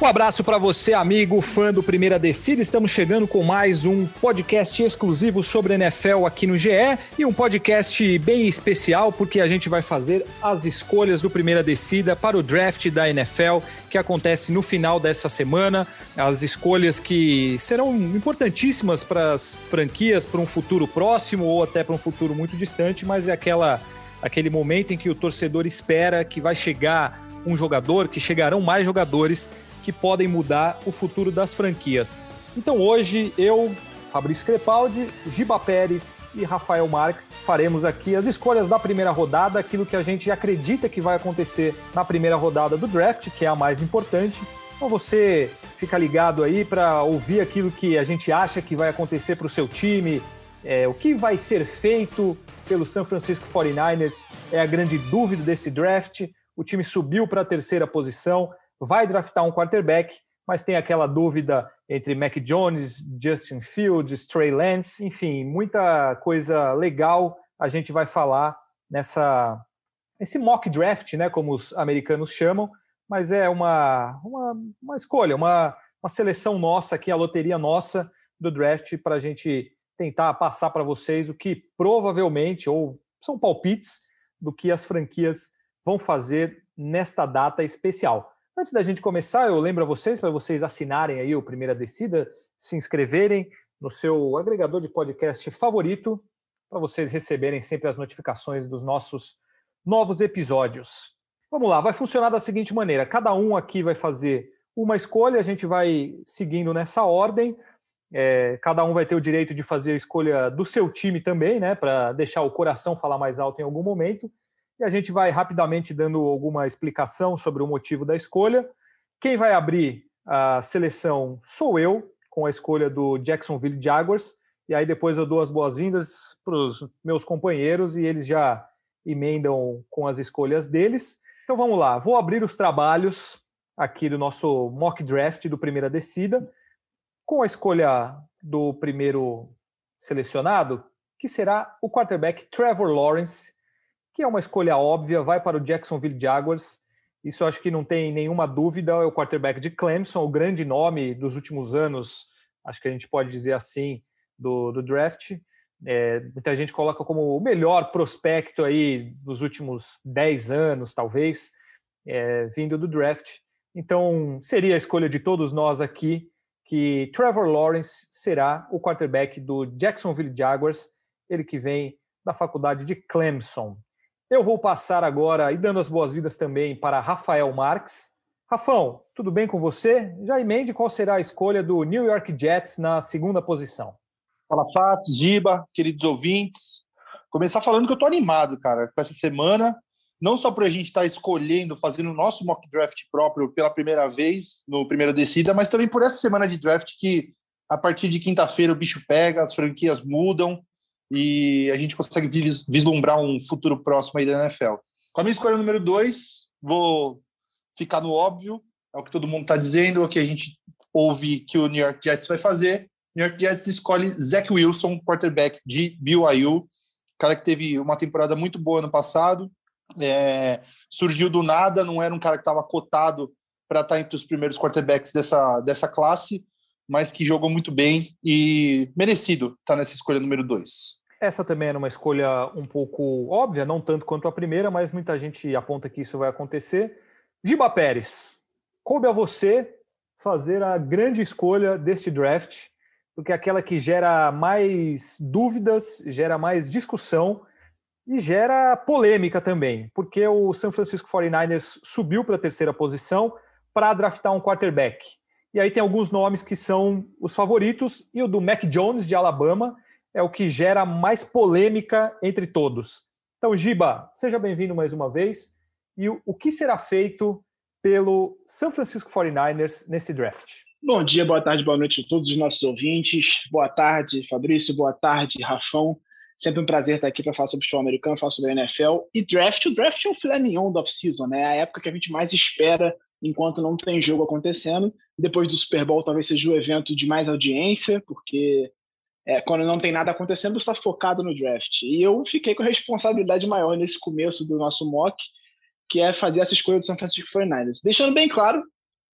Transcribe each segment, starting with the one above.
Um abraço para você, amigo, fã do Primeira Descida. Estamos chegando com mais um podcast exclusivo sobre NFL aqui no GE e um podcast bem especial porque a gente vai fazer as escolhas do Primeira Descida para o draft da NFL que acontece no final dessa semana. As escolhas que serão importantíssimas para as franquias para um futuro próximo ou até para um futuro muito distante, mas é aquela aquele momento em que o torcedor espera que vai chegar um jogador, que chegarão mais jogadores que podem mudar o futuro das franquias. Então hoje eu, Fabrício Crepaldi, Giba Pérez e Rafael Marques faremos aqui as escolhas da primeira rodada, aquilo que a gente acredita que vai acontecer na primeira rodada do draft, que é a mais importante. Então você fica ligado aí para ouvir aquilo que a gente acha que vai acontecer para o seu time, é, o que vai ser feito pelo San Francisco 49ers é a grande dúvida desse draft. O time subiu para a terceira posição, vai draftar um quarterback, mas tem aquela dúvida entre Mac Jones, Justin Fields, Trey Lance, enfim, muita coisa legal a gente vai falar nessa esse mock draft, né, como os americanos chamam, mas é uma, uma, uma escolha, uma, uma seleção nossa aqui, a loteria nossa do draft para a gente tentar passar para vocês o que provavelmente, ou são palpites, do que as franquias vão fazer nesta data especial. Antes da gente começar, eu lembro a vocês, para vocês assinarem aí o Primeira Descida, se inscreverem no seu agregador de podcast favorito, para vocês receberem sempre as notificações dos nossos novos episódios. Vamos lá, vai funcionar da seguinte maneira: cada um aqui vai fazer uma escolha, a gente vai seguindo nessa ordem. É, cada um vai ter o direito de fazer a escolha do seu time também, né? Para deixar o coração falar mais alto em algum momento e a gente vai rapidamente dando alguma explicação sobre o motivo da escolha. Quem vai abrir a seleção sou eu, com a escolha do Jacksonville Jaguars, e aí depois eu dou as boas-vindas para os meus companheiros e eles já emendam com as escolhas deles. Então vamos lá, vou abrir os trabalhos aqui do nosso mock draft do primeira descida, com a escolha do primeiro selecionado, que será o quarterback Trevor Lawrence, que é uma escolha óbvia, vai para o Jacksonville Jaguars. Isso acho que não tem nenhuma dúvida. É o quarterback de Clemson, o grande nome dos últimos anos, acho que a gente pode dizer assim, do, do draft. É, muita gente coloca como o melhor prospecto aí dos últimos 10 anos, talvez, é, vindo do draft. Então, seria a escolha de todos nós aqui que Trevor Lawrence será o quarterback do Jacksonville Jaguars, ele que vem da faculdade de Clemson. Eu vou passar agora e dando as boas-vindas também para Rafael Marques. Rafão, tudo bem com você? Já emende qual será a escolha do New York Jets na segunda posição. Fala, Fafs, Giba, queridos ouvintes. Começar falando que eu estou animado, cara, com essa semana. Não só para a gente estar tá escolhendo, fazendo o nosso mock draft próprio pela primeira vez no primeiro descida, mas também por essa semana de draft que a partir de quinta-feira o bicho pega, as franquias mudam e a gente consegue vislumbrar um futuro próximo aí da NFL. Com a minha escolha número dois, vou ficar no óbvio, é o que todo mundo está dizendo, é o que a gente ouve que o New York Jets vai fazer. New York Jets escolhe Zach Wilson, quarterback de BYU, cara que teve uma temporada muito boa no passado, é, surgiu do nada, não era um cara que estava cotado para estar tá entre os primeiros quarterbacks dessa, dessa classe, mas que jogou muito bem e merecido estar tá nessa escolha número dois. Essa também era uma escolha um pouco óbvia, não tanto quanto a primeira, mas muita gente aponta que isso vai acontecer. Giba Pérez, coube a você fazer a grande escolha deste draft, porque é aquela que gera mais dúvidas, gera mais discussão e gera polêmica também, porque o San Francisco 49ers subiu para a terceira posição para draftar um quarterback. E aí tem alguns nomes que são os favoritos, e o do Mac Jones, de Alabama, é o que gera mais polêmica entre todos. Então, Giba, seja bem-vindo mais uma vez. E o, que será feito pelo San Francisco 49ers nesse draft? Bom dia, boa tarde, boa noite a todos os nossos ouvintes. Boa tarde, Fabrício, boa tarde, Rafão. Sempre um prazer estar aqui para falar sobre futebol americano, falar sobre a NFL e draft. O draft é o filé mignon do off-season, né? A época que a gente mais espera enquanto não tem jogo acontecendo. Depois do Super Bowl, talvez seja o evento de mais audiência, porque é, quando não tem nada acontecendo, você está focado no draft. E eu fiquei com a responsabilidade maior nesse começo do nosso mock, que é fazer essa escolha do San Francisco 49ers. Deixando bem claro,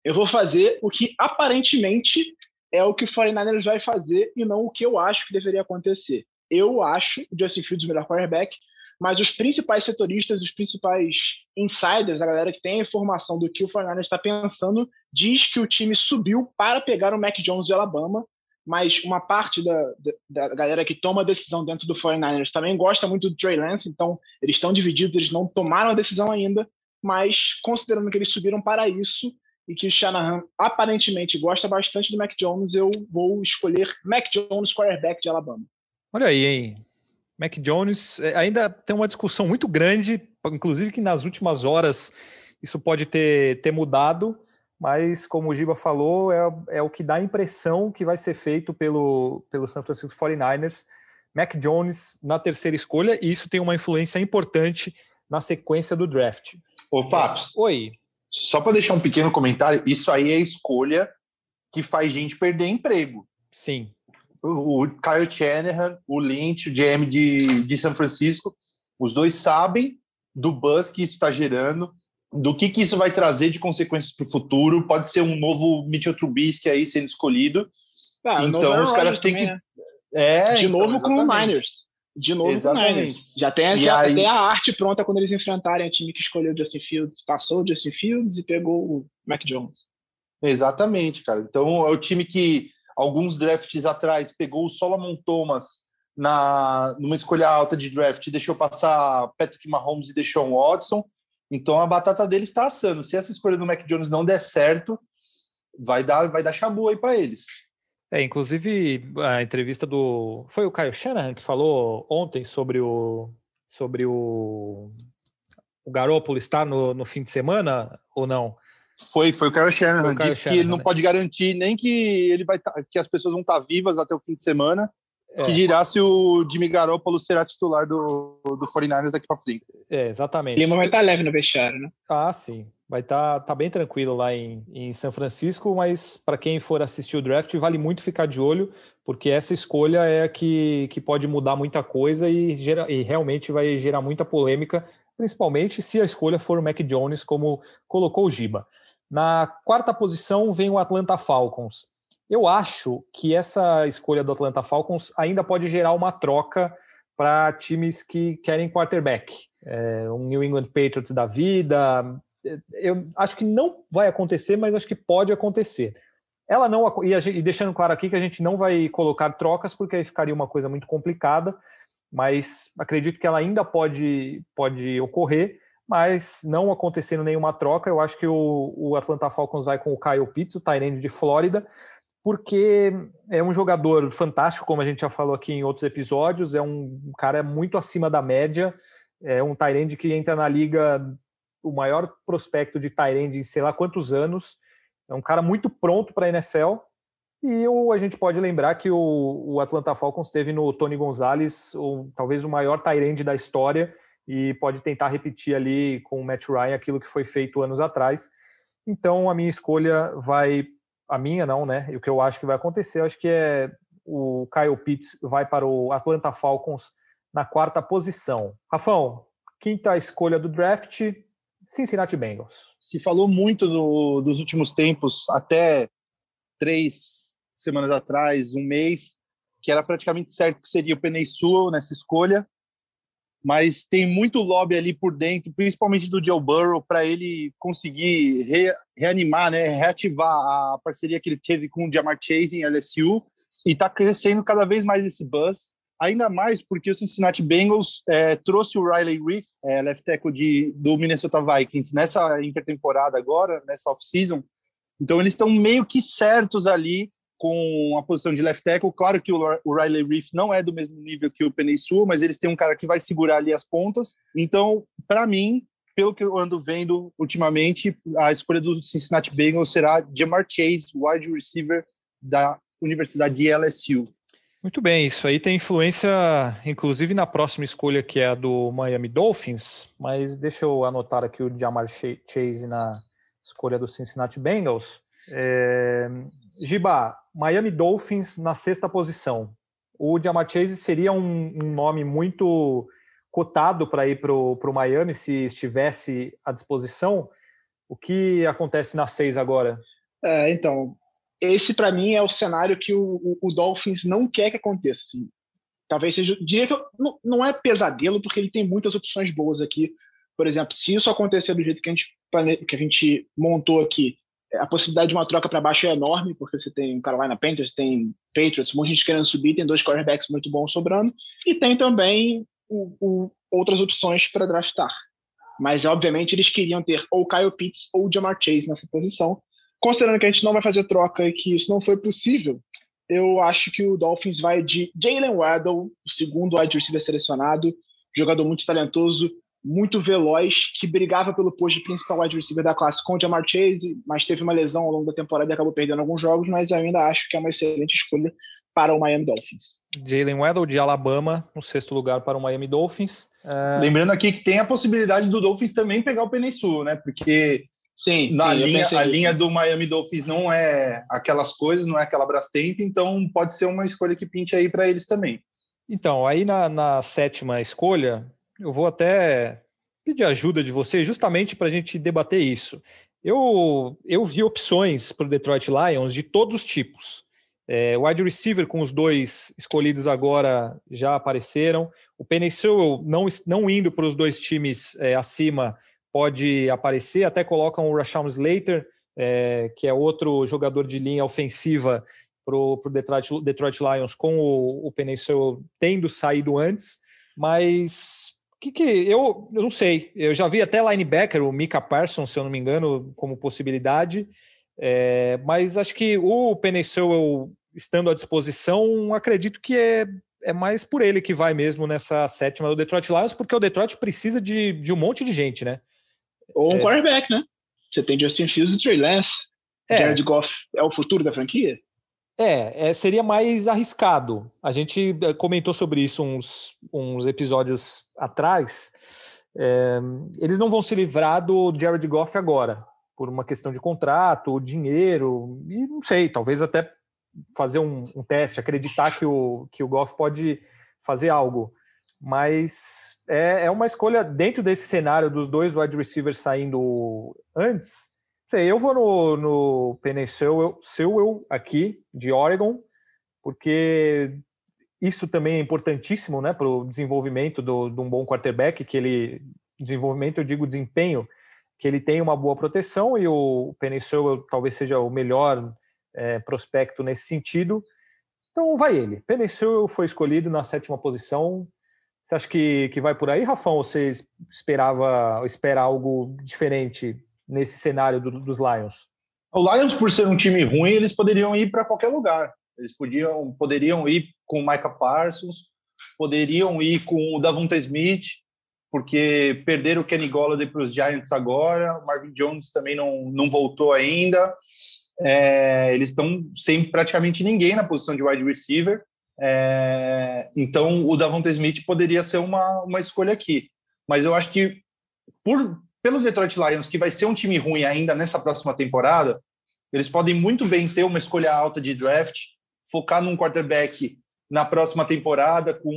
eu vou fazer o que aparentemente é o que o 49ers vai fazer e não o que eu acho que deveria acontecer. Eu acho o Justin Fields o melhor quarterback, mas os principais setoristas, os principais insiders, a galera que tem a informação do que o 49ers está pensando, diz que o time subiu para pegar o Mac Jones de Alabama, mas uma parte da, da, da galera que toma a decisão dentro do 49ers também gosta muito do Trey Lance, então eles estão divididos, eles não tomaram a decisão ainda, mas considerando que eles subiram para isso e que o Shanahan aparentemente gosta bastante do Mac Jones, eu vou escolher Mac Jones, quarterback de Alabama. Olha aí, hein? Mac Jones é, ainda tem uma discussão muito grande, inclusive que nas últimas horas isso pode ter, ter mudado, mas como o Giba falou, é, é o que dá a impressão que vai ser feito pelo, pelo San Francisco 49ers. Mac Jones na terceira escolha, e isso tem uma influência importante na sequência do draft. Ô, Fafs. Oi. Só para deixar um pequeno comentário, isso aí é escolha que faz gente perder emprego. Sim o Kyle Shanahan, o Lynch, o GM de, de São Francisco, os dois sabem do buzz que isso está gerando, do que, que isso vai trazer de consequências para o futuro. Pode ser um novo Mitchell Trubisky aí sendo escolhido. Ah, então os caras têm que. Né? É, de então, novo com o Miners. De novo exatamente. com o Miners. Já tem, já, aí... a arte pronta quando eles enfrentarem o time que escolheu o Justin Fields. Passou o Justin Fields e pegou o Mac Jones. Exatamente, cara. Então é o time que alguns drafts atrás, pegou o Solomon Thomas na numa escolha alta de draft, deixou passar Patrick Mahomes e deixou um Watson. Então a batata dele está assando. Se essa escolha do Mac Jones não der certo, vai dar vai dar chabu aí para eles. É, inclusive a entrevista do foi o Kyle Shanahan que falou ontem sobre o sobre o o Garoppolo estar no, no fim de semana ou não? Foi, foi o Kyle Shanahan. O disse Shanahan, que ele não né? pode garantir nem que ele vai tá, que as pessoas vão estar tá vivas até o fim de semana. É. Que dirá se o Jimmy Garoppolo será titular do, do 49ers daqui para frente. É, exatamente. Lima vai estar tá leve no vestiário, né? Ah, sim. Vai estar tá, tá bem tranquilo lá em, em São Francisco, mas para quem for assistir o draft, vale muito ficar de olho, porque essa escolha é a que, que pode mudar muita coisa e, gera, e realmente vai gerar muita polêmica, principalmente se a escolha for o Mac Jones, como colocou o Giba. Na quarta posição vem o Atlanta Falcons. Eu acho que essa escolha do Atlanta Falcons ainda pode gerar uma troca para times que querem quarterback. É, um New England Patriots da vida. Eu acho que não vai acontecer, mas acho que pode acontecer. Ela não e, gente, e deixando claro aqui que a gente não vai colocar trocas porque aí ficaria uma coisa muito complicada, mas acredito que ela ainda pode pode ocorrer mas não acontecendo nenhuma troca, eu acho que o, o Atlanta Falcons vai com o Kyle Pitts, o Tyrande de Flórida, porque é um jogador fantástico, como a gente já falou aqui em outros episódios, é um cara muito acima da média, é um Tyrande que entra na liga, o maior prospecto de Tyrande em sei lá quantos anos, é um cara muito pronto para a NFL, e o, a gente pode lembrar que o, o Atlanta Falcons teve no Tony Gonzalez, o, talvez o maior Tyrande da história, e pode tentar repetir ali com o Matt Ryan aquilo que foi feito anos atrás. Então a minha escolha vai, a minha não, né? E o que eu acho que vai acontecer, acho que é o Kyle Pitts vai para o Atlanta Falcons na quarta posição. Rafão, quinta escolha do draft, Cincinnati Bengals. Se falou muito no, dos últimos tempos, até três semanas atrás, um mês, que era praticamente certo que seria o Penei Sewell nessa escolha mas tem muito lobby ali por dentro, principalmente do Joe Burrow, para ele conseguir re, reanimar, né, reativar a parceria que ele teve com o Jamar Chase em LSU, e está crescendo cada vez mais esse buzz, ainda mais porque o Cincinnati Bengals é, trouxe o Riley Reef, é, left tackle de, do Minnesota Vikings, nessa intertemporada agora, nessa off-season, então eles estão meio que certos ali com a posição de left tackle. Claro que o Riley Reef não é do mesmo nível que o Penei Sewell, mas eles têm um cara que vai segurar ali as pontas. Então, para mim, pelo que eu ando vendo ultimamente, a escolha do Cincinnati Bengals será Jamar Chase, wide receiver da Universidade de LSU. Muito bem, isso aí tem influência, inclusive na próxima escolha que é a do Miami Dolphins, mas deixa eu anotar aqui o Jamar Chase na escolha do Cincinnati Bengals. É... Giba, Miami Dolphins na sexta posição. O Jamar Chase seria um, um nome muito cotado para ir para o Miami se estivesse à disposição. O que acontece na seis agora? É, então, esse para mim é o cenário que o, o, o, Dolphins não quer que aconteça. Assim. Talvez seja, diria que não, não é pesadelo porque ele tem muitas opções boas aqui. Por exemplo, se isso acontecer do jeito que a gente que a gente montou aqui, a possibilidade de uma troca para baixo é enorme, porque você tem Carolina Panthers, tem Patriots, muita gente querendo subir, tem dois quarterbacks muito bons sobrando, e tem também o, o, outras opções para draftar. Mas, obviamente, eles queriam ter ou Kyle Pitts ou Jamar Chase nessa posição, Considerando que a gente não vai fazer troca e que isso não foi possível, eu acho que o Dolphins vai de Jalen Waddle, o segundo wide receiver selecionado, jogador muito talentoso, muito veloz, que brigava pelo posto de principal wide receiver da classe com o Jamar Chase, mas teve uma lesão ao longo da temporada e acabou perdendo alguns jogos, mas eu ainda acho que é uma excelente escolha para o Miami Dolphins. Jalen Waddle de Alabama, no sexto lugar para o Miami Dolphins. É... Lembrando aqui que tem a possibilidade do Dolphins também pegar o Peninsul, né? Porque Sim, Na sim, linha, a linha do Miami Dolphins não é aquelas coisas, não é aquela Brastemp, então pode ser uma escolha que pinte aí para eles também. Então, aí na, na, sétima escolha, eu vou até pedir ajuda de vocês justamente para a gente debater isso. Eu, eu vi opções para o Detroit Lions de todos os tipos. É, wide receiver com os dois escolhidos agora já apareceram. O Penny não, não indo para os dois times é, acima pode aparecer, até colocam o Rashawn Slater, é, que é outro jogador de linha ofensiva para o Detroit, Detroit, Lions, com o, o Penicil tendo saído antes, mas que que eu, eu não sei, eu já vi até linebacker, o Mika Parsons, se eu não me engano, como possibilidade, é, mas acho que o Penicil estando à disposição, acredito que é, é mais por ele que vai mesmo nessa sétima do Detroit Lions, porque o Detroit precisa de, de um monte de gente, né? Ou um é. quarterback, né? Você tem Justin Fields e Trey Lance. É. Jared Goff é o futuro da franquia? É, é, seria mais arriscado. A gente eh, comentou sobre isso uns, uns episódios atrás. É, eles não vão se livrar do Jared Goff agora, por uma questão de contrato, dinheiro, e não sei, talvez até fazer um, um teste, acreditar que o, que o Goff pode fazer algo mas é, é uma escolha dentro desse cenário dos dois wide receivers saindo antes. Sei, eu vou no, no Penny Sewell, aqui, de Oregon, porque isso também é importantíssimo né, para o desenvolvimento do, de um bom quarterback, que ele. Desenvolvimento, eu digo desempenho, que ele tem uma boa proteção e o Sewell talvez seja o melhor é, prospecto nesse sentido. Então vai ele. Sewell foi escolhido na sétima posição, você acha que, que vai por aí, Rafão? Ou você esperava espera algo diferente nesse cenário do, dos Lions? O Lions, por ser um time ruim, eles poderiam ir para qualquer lugar. Eles podiam, poderiam ir com o Micah Parsons, poderiam ir com o Davonta Smith, porque perderam o Kenny Golladay para os Giants agora, o Marvin Jones também não, não voltou ainda. É, eles estão sem praticamente ninguém na posição de wide receiver. É, então, o Davonta Smith poderia ser uma, uma escolha aqui. Mas eu acho que, por, pelo Detroit Lions, que vai ser um time ruim ainda nessa próxima temporada, eles podem muito bem ter uma escolha alta de draft, focar num quarterback na próxima temporada, com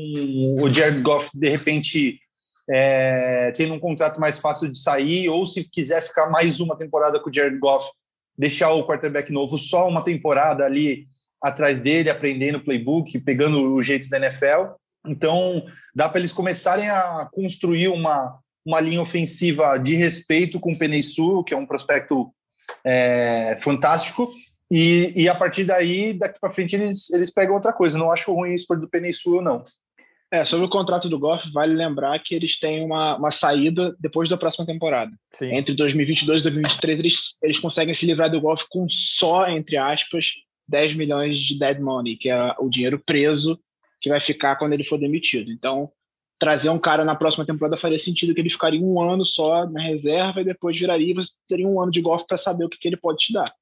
o Jared Goff, de repente, é, tendo um contrato mais fácil de sair, ou se quiser ficar mais uma temporada com o Jared Goff, deixar o quarterback novo só uma temporada ali atrás dele, aprendendo playbook, pegando o jeito da NFL. Então, dá para eles começarem a construir uma, uma linha ofensiva de respeito com o Penesu, que é um prospecto é, fantástico. E, e, a partir daí, daqui para frente, eles, eles pegam outra coisa. Não acho ruim isso do Penesu, não. É, sobre o contrato do Goff, vale lembrar que eles têm uma, uma saída depois da próxima temporada. Sim. Entre 2022 e 2023, eles, eles conseguem se livrar do Goff com só, entre aspas, 10 milhões de dead money, que é o dinheiro preso que vai ficar quando ele for demitido. Então, trazer um cara na próxima temporada faria sentido que ele ficaria um ano só na reserva e depois viraria, você teria um ano de golfe para saber o que, que, ele pode te dar.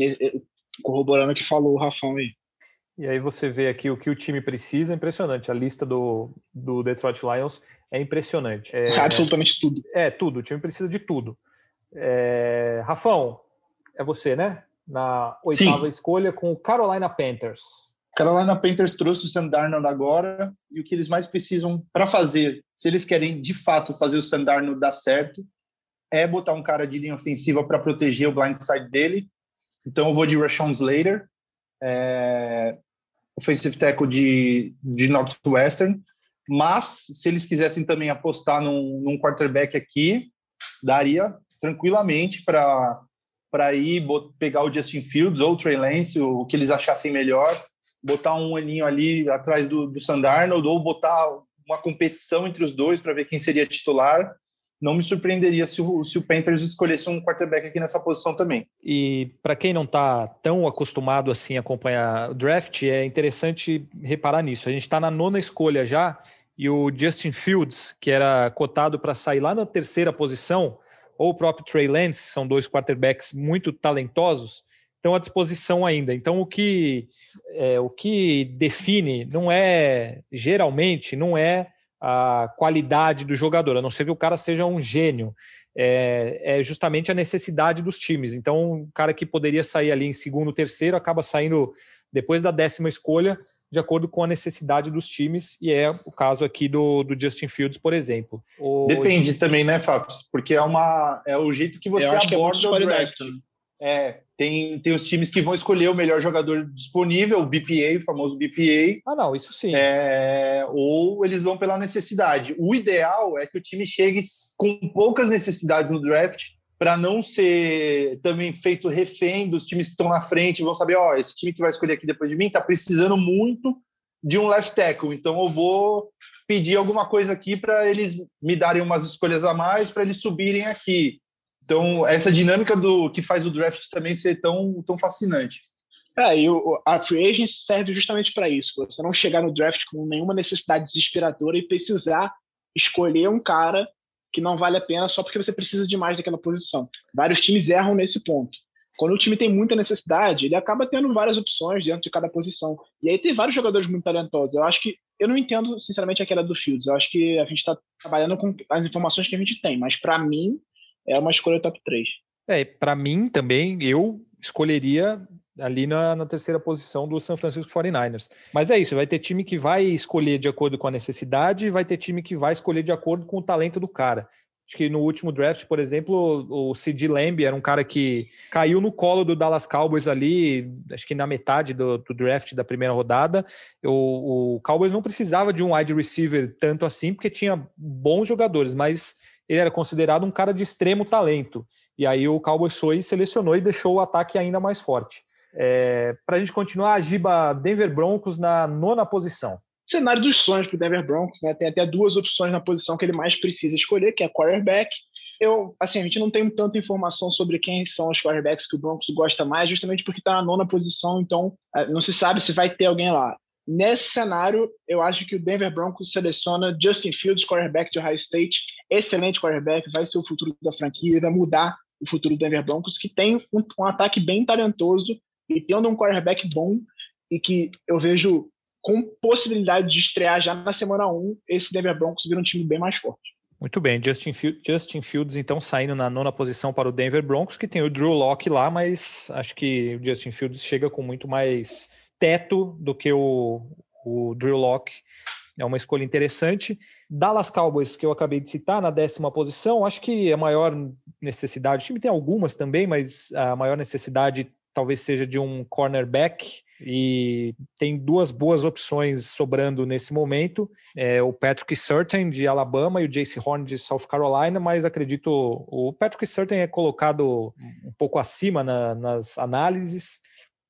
Eh, corroborando o que falou o Rafão aí. E aí você vê aqui o que o time precisa, é impressionante. A lista do, do Detroit Lions é impressionante. É, absolutamente tudo. É, tudo. O time precisa de tudo. É, Rafão, é você, né? Na oitava Sim. escolha com o Carolina Panthers. Carolina Panthers trouxe o Sam Darnold agora e o que eles mais precisam para fazer, se eles querem de fato fazer o Sam Darnold dar certo, é botar um cara de linha ofensiva para proteger o blindside dele. Então eu vou de Rashawn Slater, é, offensive tackle de, de Northwestern. Mas se eles quisessem também apostar num, num quarterback aqui, daria tranquilamente para para ir pegar o Justin Fields ou o Trey Lance, o que eles achassem melhor, botar um aninho ali atrás do, do Sandarnold ou botar uma competição entre os dois para ver quem seria titular não me surpreenderia se o, se o Panthers escolhesse um quarterback aqui nessa posição também. E para quem não está tão acostumado assim a acompanhar o draft, é interessante reparar nisso. A gente está na nona escolha já e o Justin Fields, que era cotado para sair lá na terceira posição, ou o próprio Trey Lance, são dois quarterbacks muito talentosos, estão à disposição ainda. Então o que é, o que define não é geralmente não é a qualidade do jogador, a não ser que o cara seja um gênio. É, é, justamente a necessidade dos times. Então, um cara que poderia sair ali em segundo, terceiro, acaba saindo depois da décima escolha, de acordo com a necessidade dos times, e é o caso aqui do, do Justin Fields, por exemplo. Depende também, né, Fábio? Porque é, uma, é o jeito que você aborda é o draft. Né? É, tem, tem os times que vão escolher o melhor jogador disponível, o BPA, o famoso BPA. Ah, não, isso sim. É, ou eles vão pela necessidade. O ideal é que o time chegue com poucas necessidades no draft para não ser também feito refém dos times que estão na frente, vão saber, ó, esse time que vai escolher aqui depois de mim está precisando muito de um left tackle, então eu vou pedir alguma coisa aqui para eles me darem umas escolhas a mais para eles subirem aqui. Então, essa dinâmica do que faz o draft também ser tão, tão fascinante. É, e o, a free agent serve justamente para isso. Você não chegar no draft com nenhuma necessidade desesperadora e precisar escolher um cara que não vale a pena só porque você precisa de mais daquela posição. Vários times erram nesse ponto. Quando o time tem muita necessidade, ele acaba tendo várias opções dentro de cada posição. E aí tem vários jogadores muito talentosos. Eu acho que eu não entendo, sinceramente, aquela do Fields. Eu acho que a gente está trabalhando com as informações que a gente tem, mas para mim é uma escolha top 3. É, para mim também, eu escolheria ali na, na, terceira posição do San Francisco 49ers. Mas é isso, vai ter time que vai escolher de acordo com a necessidade vai ter time que vai escolher de acordo com o talento do cara. Acho que no último draft, por exemplo, o Sid Lamb era um cara que caiu no colo do Dallas Cowboys ali, acho que na metade do, do draft da primeira rodada. O, o Cowboys não precisava de um wide receiver tanto assim, porque tinha bons jogadores, mas ele era considerado um cara de extremo talento. E aí o Cowboys foi, selecionou e deixou o ataque ainda mais forte. É, para a gente continuar, a Giba Denver Broncos na nona posição. Cenário dos sonhos para o Denver Broncos, né? Tem até duas opções na posição que ele mais precisa escolher, que é quarterback. Eu, assim, a gente não tem tanta informação sobre quem são os quarterbacks que o Broncos gosta mais, justamente porque está na nona posição, então é, não se sabe se vai ter alguém lá. Nesse cenário, eu acho que o Denver Broncos seleciona Justin Fields, quarterback de Ohio State, excelente quarterback, vai ser o futuro da franquia, vai mudar o futuro do Denver Broncos, que tem um, um ataque bem talentoso e tendo um quarterback bom e que eu vejo com possibilidade de estrear já na semana 1, esse Denver Broncos vira um time bem mais forte. Muito bem, Justin, Fields, Justin Fields então saindo na nona posição para o Denver Broncos, que tem o Drew Locke lá, mas acho que o Justin Fields chega com muito mais teto do que o, o Drew Locke. É uma escolha interessante. Dallas Cowboys, que eu acabei de citar, na décima posição, acho que a maior necessidade, o time tem algumas também, mas a maior necessidade talvez seja de um cornerback e tem duas boas opções sobrando nesse momento, é o Patrick Surtain de Alabama e o Jace Horn de South Carolina, mas acredito o Patrick Surtain é colocado um pouco acima na, nas análises,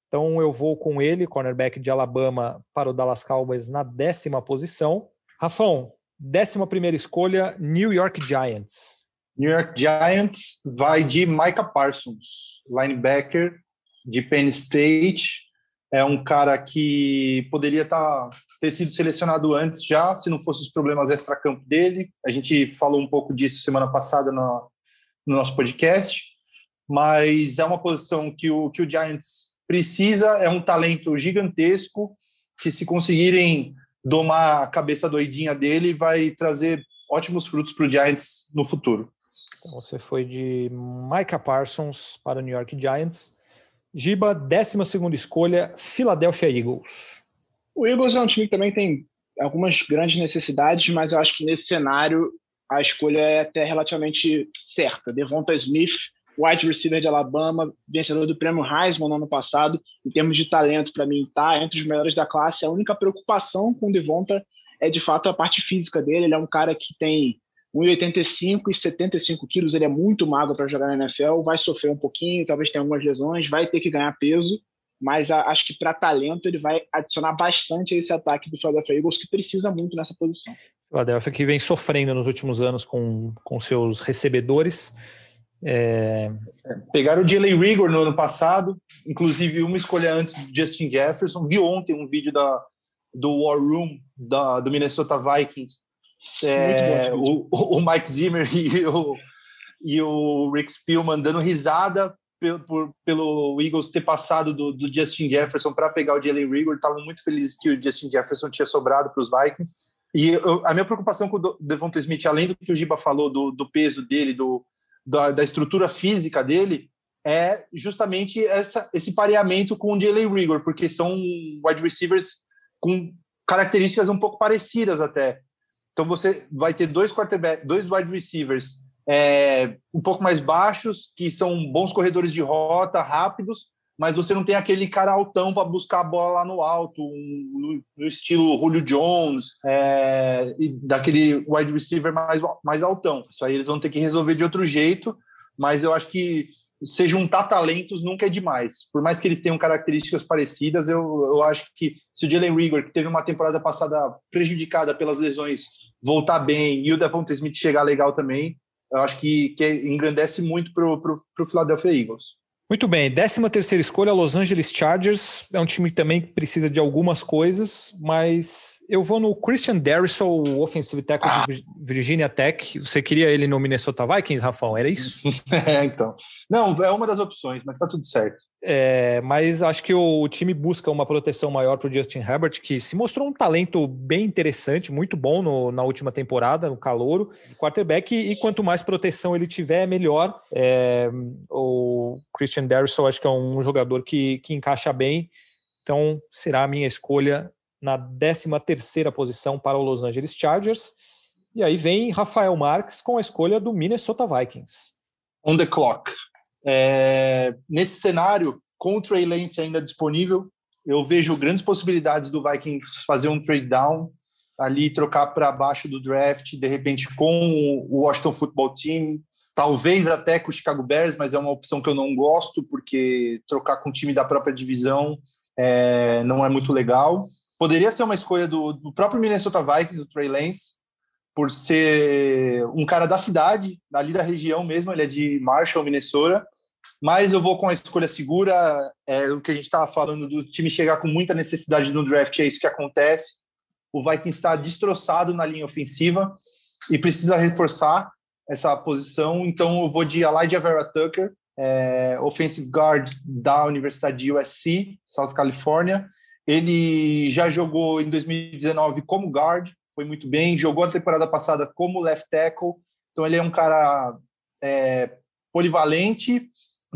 então eu vou com ele, cornerback de Alabama, para o Dallas Cowboys na décima posição. Rafão, décima primeira escolha, New York Giants. New York Giants vai de Micah Parsons, linebacker de Penn State. É um cara que poderia tá, ter sido selecionado antes já, se não fossem os problemas extra-campo dele. A gente falou um pouco disso semana passada no, no nosso podcast. Mas é uma posição que o, que o Giants precisa, é um talento gigantesco que se conseguirem domar a cabeça doidinha dele, vai trazer ótimos frutos para o Giants no futuro. Então você foi de Micah Parsons para o New York Giants. Giba, 12 escolha, Philadelphia Eagles. O Eagles é um time que também tem algumas grandes necessidades, mas eu acho que nesse cenário a escolha é até relativamente certa. Devonta Smith, wide receiver de Alabama, vencedor do prêmio Heisman no ano passado, em termos de talento, para mim, tá entre os melhores da classe. A única preocupação com o Devonta é de fato a parte física dele. Ele é um cara que tem 1,85 e 75 quilos, ele é muito magro para jogar na NFL, vai sofrer um pouquinho, talvez tenha algumas lesões, vai ter que ganhar peso, mas acho que para talento ele vai adicionar bastante a esse ataque do Philadelphia Eagles, que precisa muito nessa posição. Philadelphia que vem sofrendo nos últimos anos com, com seus recebedores. É... Pegaram o Jalen Rigor no ano passado, inclusive uma escolha antes do Justin Jefferson. Vi ontem um vídeo da, do War Room da, do Minnesota Vikings. É, o, o, Mike Zimmer e o, e o Rick Spielman dando risada pelo, por, pelo Eagles ter passado do, do Justin Jefferson para pegar o Jalen Rigor. Estavam muito felizes que o Justin Jefferson tinha sobrado para os Vikings. E eu, a minha preocupação com o Devonta Smith, além do que o Giba falou, do, do peso dele, do, da, da, estrutura física dele, é justamente essa, esse pareamento com o Jalen Rigor, porque são wide receivers com características um pouco parecidas até. Então você vai ter dois dois wide receivers é, um pouco mais baixos, que são bons corredores de rota, rápidos, mas você não tem aquele cara altão para buscar a bola lá no alto, no, no estilo Julio Jones, é, daquele wide receiver mais, mais altão. Isso aí eles vão ter que resolver de outro jeito, mas eu acho que se juntar talentos nunca é demais. Por mais que eles tenham características parecidas, eu, eu acho que se o Jalen Rigor, que teve uma temporada passada prejudicada pelas lesões, voltar bem e o Devonta Smith chegar legal também, eu acho que, que engrandece muito para o Philadelphia Eagles. Muito bem, 13 terceira escolha, Los Angeles Chargers. É um time também que precisa de algumas coisas, mas eu vou no Christian Darrisaw, o offensive tackle ah. de Virginia Tech. Você queria ele no Minnesota Vikings, Rafão? Era isso? é, então. Não, é uma das opções, mas tá tudo certo. É, mas acho que o time busca uma proteção maior para o Justin Herbert, que se mostrou um talento bem interessante, muito bom no, na última temporada, no calouro, quarterback, e, quanto mais proteção ele tiver, melhor. É, o Christian Darrisaw acho que é um jogador que, que encaixa bem, então será a minha escolha na 13 terceira posição para o Los Angeles Chargers. E aí vem Rafael Marques com a escolha do Minnesota Vikings. On the clock. É, nesse cenário, com o Trey Lance ainda disponível, eu vejo grandes possibilidades do Vikings fazer um trade down, ali trocar para baixo do draft, de repente com o Washington Football Team, talvez até com o Chicago Bears, mas é uma opção que eu não gosto, porque trocar com o time da própria divisão é, não é muito legal. Poderia ser uma escolha do, do próprio Minnesota Vikings, o Trey Lance, por ser um cara da cidade, ali da região mesmo, ele é de Marshall, Minnesota, mas eu vou com a escolha segura. É o que a gente estava falando do time chegar com muita necessidade no draft, é isso que acontece. O Vikings está destroçado na linha ofensiva e precisa reforçar essa posição. Então eu vou de Elijah Vera Tucker, é, offensive guard da Universidade de USC, South California. Ele já jogou em 2019 como guard, foi muito bem. Jogou a temporada passada como left tackle. Então ele é um cara é, polivalente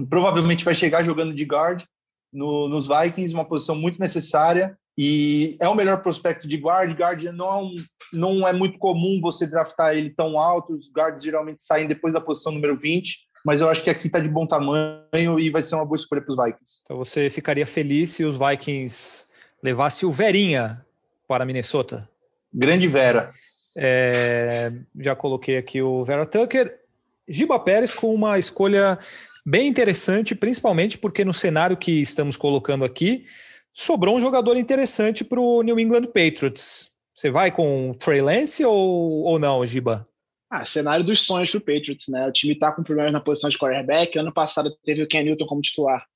provavelmente vai chegar jogando de guard no, nos Vikings, uma posição muito necessária. E é o melhor prospecto de guard. Guard não, não é muito comum você draftar ele tão alto. Os guards geralmente saem depois da posição número 20. Mas eu acho que aqui está de bom tamanho e vai ser uma boa escolha para os Vikings. Então você ficaria feliz se os Vikings levassem o Verinha para Minnesota? Grande Vera. É, já coloquei aqui o Vera Tucker. Giba Pérez com uma escolha bem interessante, principalmente porque no cenário que estamos colocando aqui, sobrou um jogador interessante para o New England Patriots. Você vai com o Trey Lance ou, ou não, Giba? Ah, cenário dos sonhos para o Patriots, né? O time está com problemas na posição de quarterback. Ano passado teve o Ken Newton como titular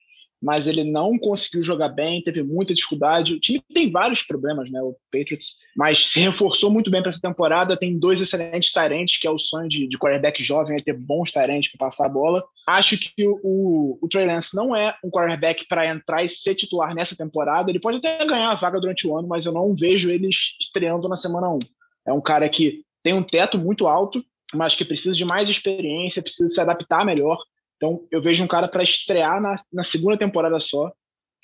mas ele não conseguiu jogar bem, teve muita dificuldade. O time tem vários problemas, né? O Patriots, mas se reforçou muito bem para essa temporada. Tem dois excelentes tarentes, que é o sonho de, de quarterback jovem, é ter bons tarentes para passar a bola. Acho que o, o Trey Lance não é um quarterback para entrar e ser titular nessa temporada. Ele pode até ganhar a vaga durante o ano, mas eu não vejo ele estreando na semana 1. É um cara que tem um teto muito alto, mas que precisa de mais experiência, precisa se adaptar melhor. Então, eu vejo um cara para estrear na, na segunda temporada só,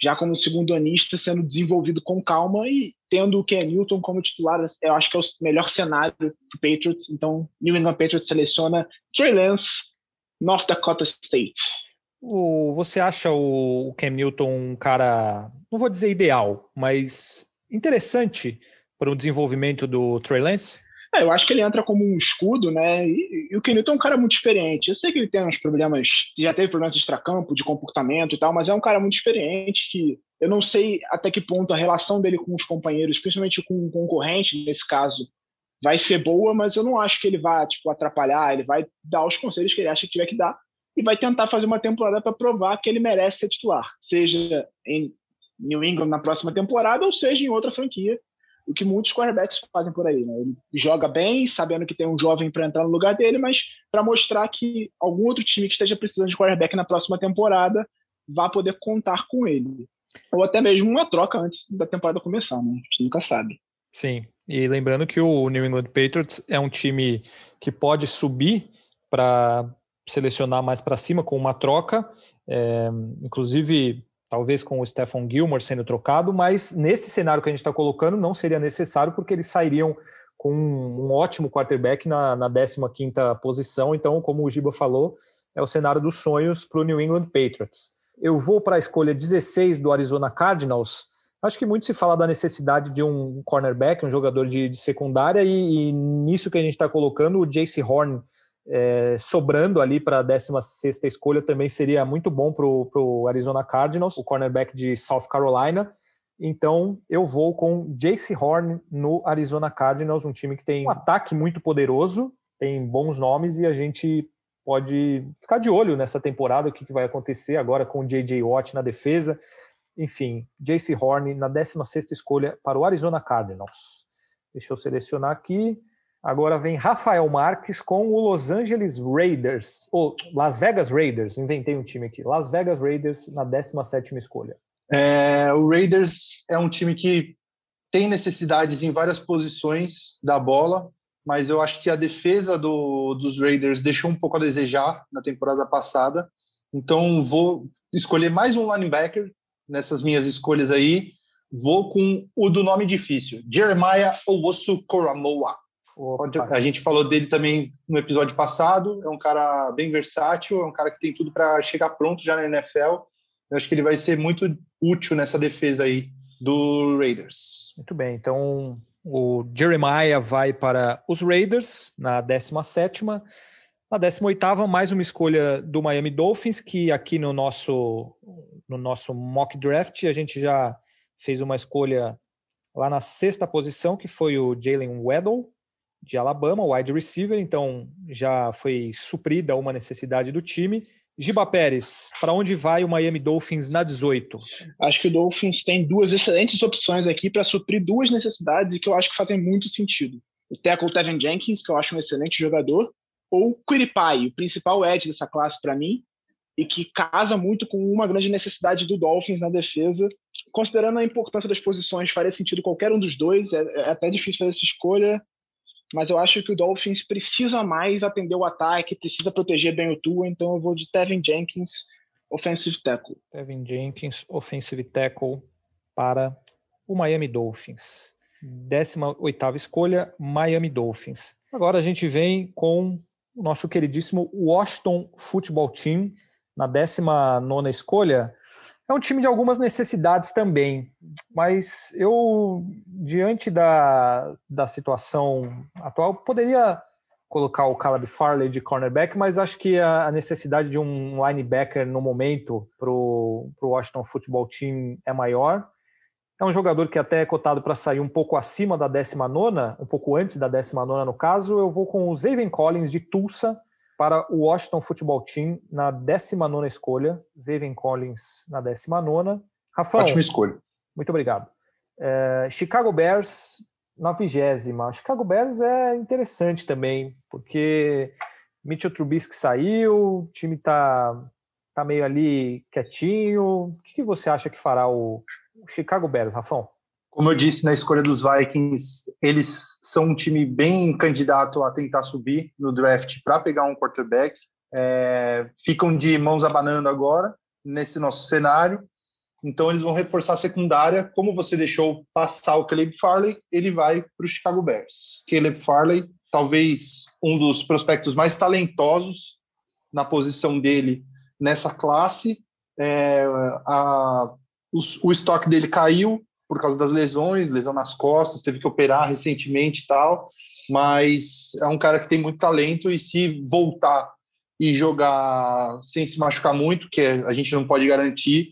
já como segundo anista, sendo desenvolvido com calma e tendo o Ken Newton como titular, eu acho que é o melhor cenário para Patriots. Então, New England Patriots seleciona Trey Lance, North Dakota State. O, você acha o, o Newton um cara, não vou dizer ideal, mas interessante para o desenvolvimento do Trey Lance? É, eu acho que ele entra como um escudo, né? E, e o Kenilton é um cara muito experiente. Eu sei que ele tem uns problemas, já teve problemas de extracampo, de comportamento e tal, mas é um cara muito experiente que eu não sei até que ponto a relação dele com os companheiros, principalmente com o concorrente, nesse caso, vai ser boa, mas eu não acho que ele vai tipo, atrapalhar, ele vai dar os conselhos que ele acha que tiver que dar e vai tentar fazer uma temporada para provar que ele merece ser titular, seja em New England na próxima temporada ou seja em outra franquia o que muitos quarterbacks fazem por aí. Né? Ele joga bem, sabendo que tem um jovem para entrar no lugar dele, mas para mostrar que algum outro time que esteja precisando de quarterback na próxima temporada vá poder contar com ele. Ou até mesmo uma troca antes da temporada começar, né? A gente nunca sabe. Sim, e lembrando que o New England Patriots é um time que pode subir para selecionar mais para cima com uma troca. É, inclusive, talvez com o Stephen Gilmore sendo trocado, mas nesse cenário que a gente está colocando não seria necessário porque eles sairiam com um ótimo quarterback na, na 15ª posição, então, como o Giba falou, é o cenário dos sonhos para o New England Patriots. Eu vou para a escolha 16 do Arizona Cardinals, acho que muito se fala da necessidade de um cornerback, um jogador de, de secundária, e, e, nisso que a gente está colocando, o Jace Horn é, sobrando ali para a 16 escolha também seria muito bom para o Arizona Cardinals, o cornerback de South Carolina. Então eu vou com Jace Horn no Arizona Cardinals, um time que tem um ataque muito poderoso, tem bons nomes e a gente pode ficar de olho nessa temporada, o que, que vai acontecer agora com o J.J. Watt na defesa. Enfim, Jace Horn na 16 escolha para o Arizona Cardinals. Deixa eu selecionar aqui. Agora vem Rafael Marques com o Los Angeles Raiders, ou Las Vegas Raiders, inventei um time aqui. Las Vegas Raiders na 17 escolha. É, o Raiders é um time que tem necessidades em várias posições da bola, mas eu acho que a defesa do, dos Raiders deixou um pouco a desejar na temporada passada. Então vou escolher mais um linebacker nessas minhas escolhas aí. Vou com o do nome difícil, Jeremiah Owosu Koromoa. Opa. A gente falou dele também no episódio passado. É um cara bem versátil, é um cara que tem tudo para chegar pronto já na NFL. Eu acho que ele vai ser muito útil nessa defesa aí do Raiders. Muito bem, então o Jeremiah vai para os Raiders na 17 na 18 mais uma escolha do Miami Dolphins, que aqui no nosso, no nosso mock draft a gente já fez uma escolha lá na sexta posição, que foi o Jalen Weddle, de Alabama, wide receiver, então já foi suprida uma necessidade do time. Giba Pérez, para onde vai o Miami Dolphins na 18? Acho que o Dolphins tem duas excelentes opções aqui para suprir duas necessidades que eu acho que fazem muito sentido. O tackle Tevin Jenkins, que eu acho um excelente jogador, ou Quiripai, o principal edge dessa classe para mim, e que casa muito com uma grande necessidade do Dolphins na defesa. Considerando a importância das posições, faria sentido qualquer um dos dois. É, é até difícil fazer essa escolha mas eu acho que o Dolphins precisa mais atender o ataque, precisa proteger bem o Tua, então eu vou de Tevin Jenkins, offensive tackle. Tevin Jenkins, offensive tackle para o Miami Dolphins. 18ª escolha, Miami Dolphins. Agora a gente vem com o nosso queridíssimo Washington Football Team na 19ª escolha. É um time de algumas necessidades também, mas eu, diante da, da situação atual, poderia colocar o Caleb Farley de cornerback, mas acho que a, necessidade de um linebacker no momento para o Washington Football Team é maior. É um jogador que até é cotado para sair um pouco acima da 19, um pouco antes da 19 no caso. Eu vou com o Zaven Collins de Tulsa, para o Washington Football Team na 19 escolha, Zaven Collins na 19. Rafael. Ótima escolha. Muito obrigado. É, Chicago Bears na vigésima. Chicago Bears é interessante também, porque Mitchell Trubisky saiu, o time tá, tá meio ali quietinho. O que, que você acha que fará o, o Chicago Bears, Rafão? Como eu disse na escolha dos Vikings, eles são um time bem candidato a tentar subir no draft para pegar um quarterback. É, ficam de mãos abanando agora nesse nosso cenário. Então eles vão reforçar a secundária. Como você deixou passar o Caleb Farley, ele vai para o Chicago Bears. Caleb Farley, talvez um dos prospectos mais talentosos na posição dele nessa classe. É, a, o, o estoque dele caiu por causa das lesões, lesão nas costas, teve que operar recentemente e tal, mas é um cara que tem muito talento e se voltar e jogar sem se machucar muito, que a gente não pode garantir,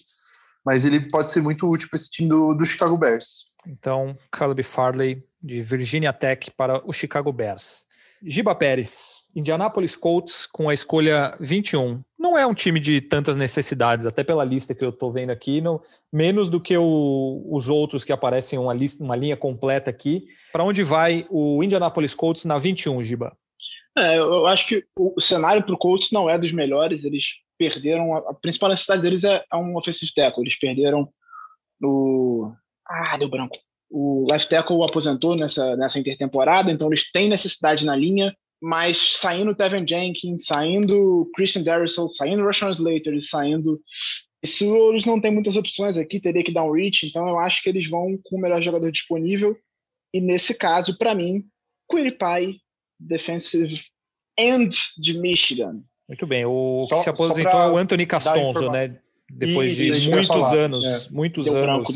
mas ele pode ser muito útil para esse time do, do Chicago Bears. Então, Caleb Farley, de Virginia Tech, para o Chicago Bears. Giba Pérez, Indianapolis Colts com a escolha 21. Não é um time de tantas necessidades, até pela lista que eu estou vendo aqui, não, menos do que o, os outros que aparecem uma, lista, uma linha completa aqui. Para onde vai o Indianapolis Colts na 21, Giba? É, eu acho que o cenário para o Colts não é dos melhores. Eles perderam. A, principal necessidade deles é, é um offensive tackle. Eles perderam o. Ah, deu branco o left tackle aposentou nessa, nessa intertemporada, então eles têm necessidade na linha, mas saindo Tevin Jenkins, saindo Christian Darrisol, saindo Rashawn Slater, saindo se eles não têm muitas opções aqui, teria que dar um reach, então eu acho que eles vão com o melhor jogador disponível. E nesse caso, para mim, Quiripay, defensive end de Michigan. Muito bem. O só, que se aposentou é o Anthony Castonzo, né? Depois Isso, de muitos anos, é. muitos Deu anos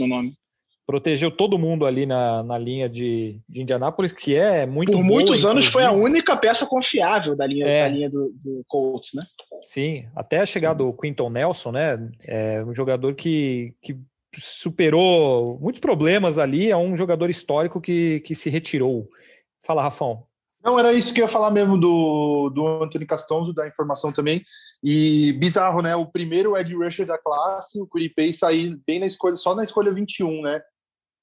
protegeu todo mundo ali na, na linha de, de Indianápolis, que é muito Por boa, muitos anos foi a única peça confiável da linha, é. da linha do, do, Colts, né? Sim, até a chegada do Quinton Nelson, né? É um jogador que, que superou muitos problemas ali, é um jogador histórico que, que se retirou. Fala, Rafão. Não, era isso que eu ia falar mesmo do, do Anthony Castonzo, da informação também. E bizarro, né? O primeiro Ed rusher da classe, o Curipay sair bem na escolha, só na escolha 21, né?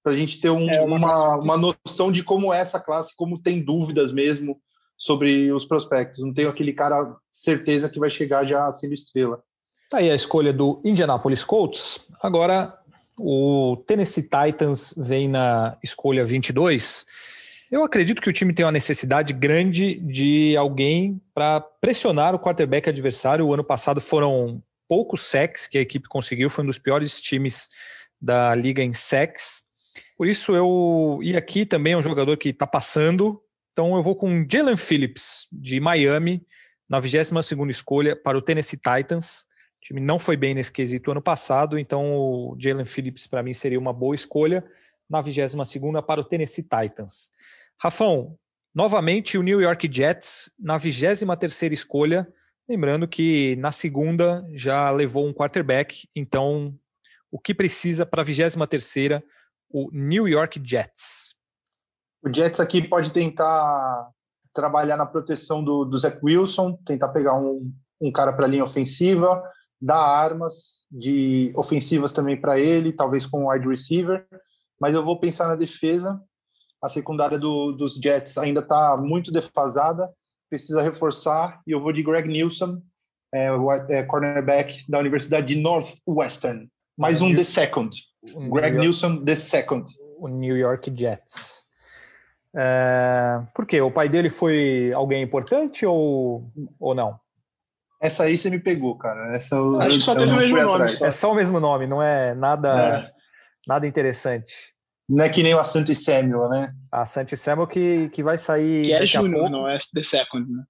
Para a gente ter um, é uma, uma, uma, noção de como é essa classe, como tem dúvidas mesmo sobre os prospectos. Não tenho aquele cara certeza que vai chegar já sendo estrela. Tá aí a escolha do Indianapolis Colts. Agora o Tennessee Titans vem na escolha 22. Eu acredito que o time tem uma necessidade grande de alguém para pressionar o quarterback adversário. O ano passado foram poucos sacks que a equipe conseguiu, foi um dos piores times da liga em sacks. Por isso eu. E aqui também é um jogador que está passando. Então eu vou com Jalen Phillips, de Miami, na 22 escolha para o Tennessee Titans. O time não foi bem nesse quesito ano passado, então o Jalen Phillips para mim seria uma boa escolha na 22 para o Tennessee Titans. Rafão, novamente o New York Jets na 23 escolha, lembrando que na segunda já levou um quarterback, então o que precisa para a 23 o New York Jets. O Jets aqui pode tentar trabalhar na proteção do, do Zach Wilson, tentar pegar um, um cara para a linha ofensiva, dar armas de ofensivas também para ele, talvez com wide receiver, mas eu vou pensar na defesa. A secundária do, dos Jets ainda está muito defasada, precisa reforçar, e eu vou de Greg Nilsson, é, é, cornerback da Universidade de Northwestern. Mais um The Second. Greg York, Nilsson the second. O New York Jets. É, por quê? O pai dele foi alguém importante ou, ou não? Essa aí você me pegou, cara. Essa eu, Acho que só teve o mesmo nome. Só. É só o mesmo nome, não é nada, é. nada interessante. Não é que nem o Asante Samuel, né? A Asante Samuel que, que vai sair. Que é Júnior, não é The Second, né?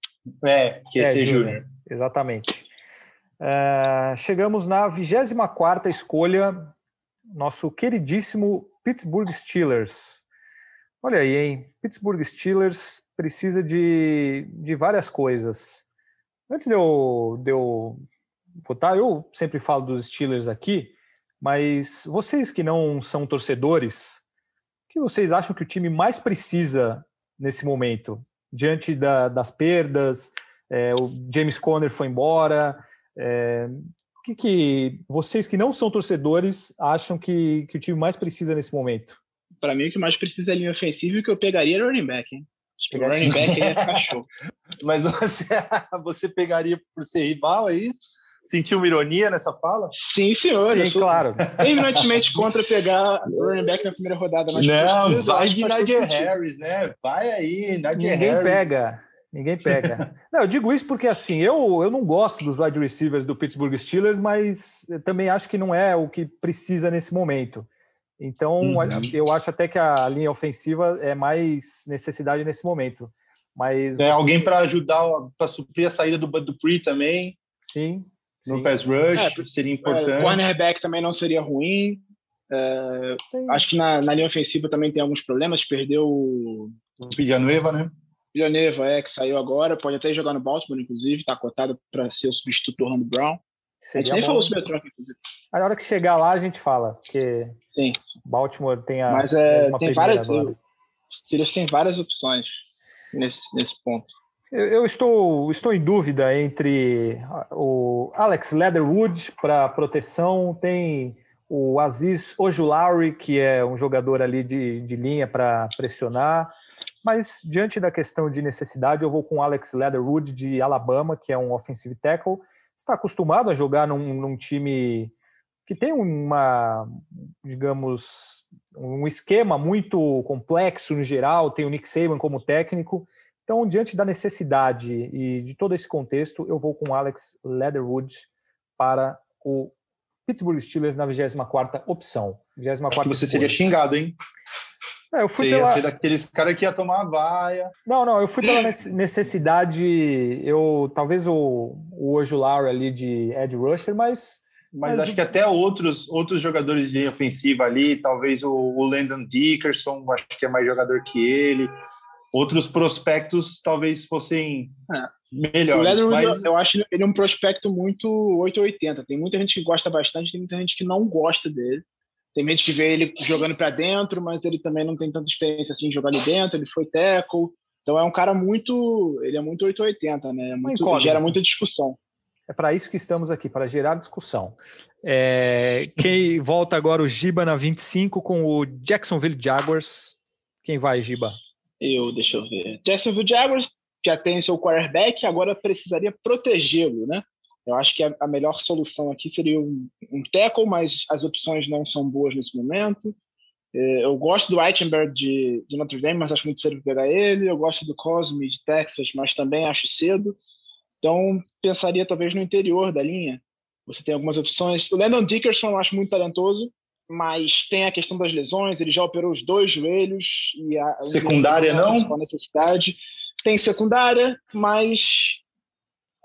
É, que é, é Júnior. Exatamente. É, chegamos na 24 escolha nosso queridíssimo Pittsburgh Steelers. Olha aí, hein? Pittsburgh Steelers precisa de, de várias coisas. Antes de eu, de eu votar, eu sempre falo dos Steelers aqui, mas vocês que não são torcedores, o que vocês acham que o time mais precisa nesse momento? Diante da, das perdas, É, o James Conner foi embora. É, o que, que vocês que não são torcedores acham que, que o time mais precisa nesse momento? Para mim, o que mais precisa é linha ofensiva e o que eu pegaria é running back, hein? O running back ia ficar show. Mas você, você pegaria por ser rival, é isso? Sentiu uma ironia nessa fala? Sim, senhor. Sim, claro. Terminantemente contra pegar running back na primeira rodada. Mas não, vai de Nadia Harris, né? Vai aí, Nadia Ninguém Harris. pega. Ninguém pega. não, eu digo isso porque assim, eu, eu não gosto dos wide receivers do Pittsburgh Steelers, mas também acho que não é o que precisa nesse momento. Então, uhum. eu acho até que a linha ofensiva é mais necessidade nesse momento. Mas é você... alguém para ajudar, para suprir a saída do Bud Dupree também. Sim. No sim. pass rush é, seria importante. O cornerback também não seria ruim. É, acho que na, na, linha ofensiva também tem alguns problemas. Perdeu o Villanueva, né? Villanueva é que saiu agora, pode até jogar no Baltimore, inclusive, está cotado para ser o substituto do Orlando Brown. Seria a gente nem bom. falou sobre a troca, inclusive. Na hora que chegar lá a gente fala, porque Sim. Baltimore tem a. Mas é, tem várias. Os Steelers têm várias opções nesse, nesse ponto. Eu, eu estou, estou em dúvida entre o Alex Leatherwood para proteção, tem o Aziz Ojulari, que é um jogador ali de, de linha para pressionar. Mas diante da questão de necessidade, eu vou com o Alex Leatherwood de Alabama, que é um offensive tackle. Está acostumado a jogar num, num time que tem uma, digamos, um esquema muito complexo no geral, tem o Nick Saban como técnico. Então, diante da necessidade e de todo esse contexto, eu vou com Alex Leatherwood para o Pittsburgh Steelers na 24ª opção. 24 Acho que você seria xingado, hein? É, eu fui você pela... ia ser daqueles caras que ia tomar a vaia. Não, não, eu fui pela necessidade, eu talvez o, o Ojulari ali de Ed Rusher, mas mas, mas acho que até outros, outros jogadores de linha ofensiva ali, talvez o, o Landon Dickerson, acho que é mais jogador que ele. Outros prospectos talvez fossem é. melhores. O mas... eu acho ele um prospecto muito 880. Tem muita gente que gosta bastante, tem muita gente que não gosta dele. Tem gente que vê ele jogando para dentro, mas ele também não tem tanta experiência assim em jogar ali dentro. Ele foi tackle. Então é um cara muito. Ele é muito 880, né? É muito, gera muita discussão. É para isso que estamos aqui, para gerar discussão. É, quem volta agora o Giba na 25 com o Jacksonville Jaguars. Quem vai, Giba? Eu, deixa eu ver. Jacksonville Jaguars já tem seu quarterback, agora precisaria protegê-lo, né? Eu acho que a, melhor solução aqui seria um, um tackle, mas as opções não são boas nesse momento. É, eu gosto do Eichenberg de, de Notre Dame, mas acho muito cedo pegar ele. Eu gosto do Cosme de Texas, mas também acho cedo. Então, pensaria talvez no interior da linha. Você tem algumas opções. O Landon Dickerson eu acho muito talentoso, mas tem a questão das lesões. Ele já operou os dois joelhos e a secundária não. necessidade. Tem secundária, mas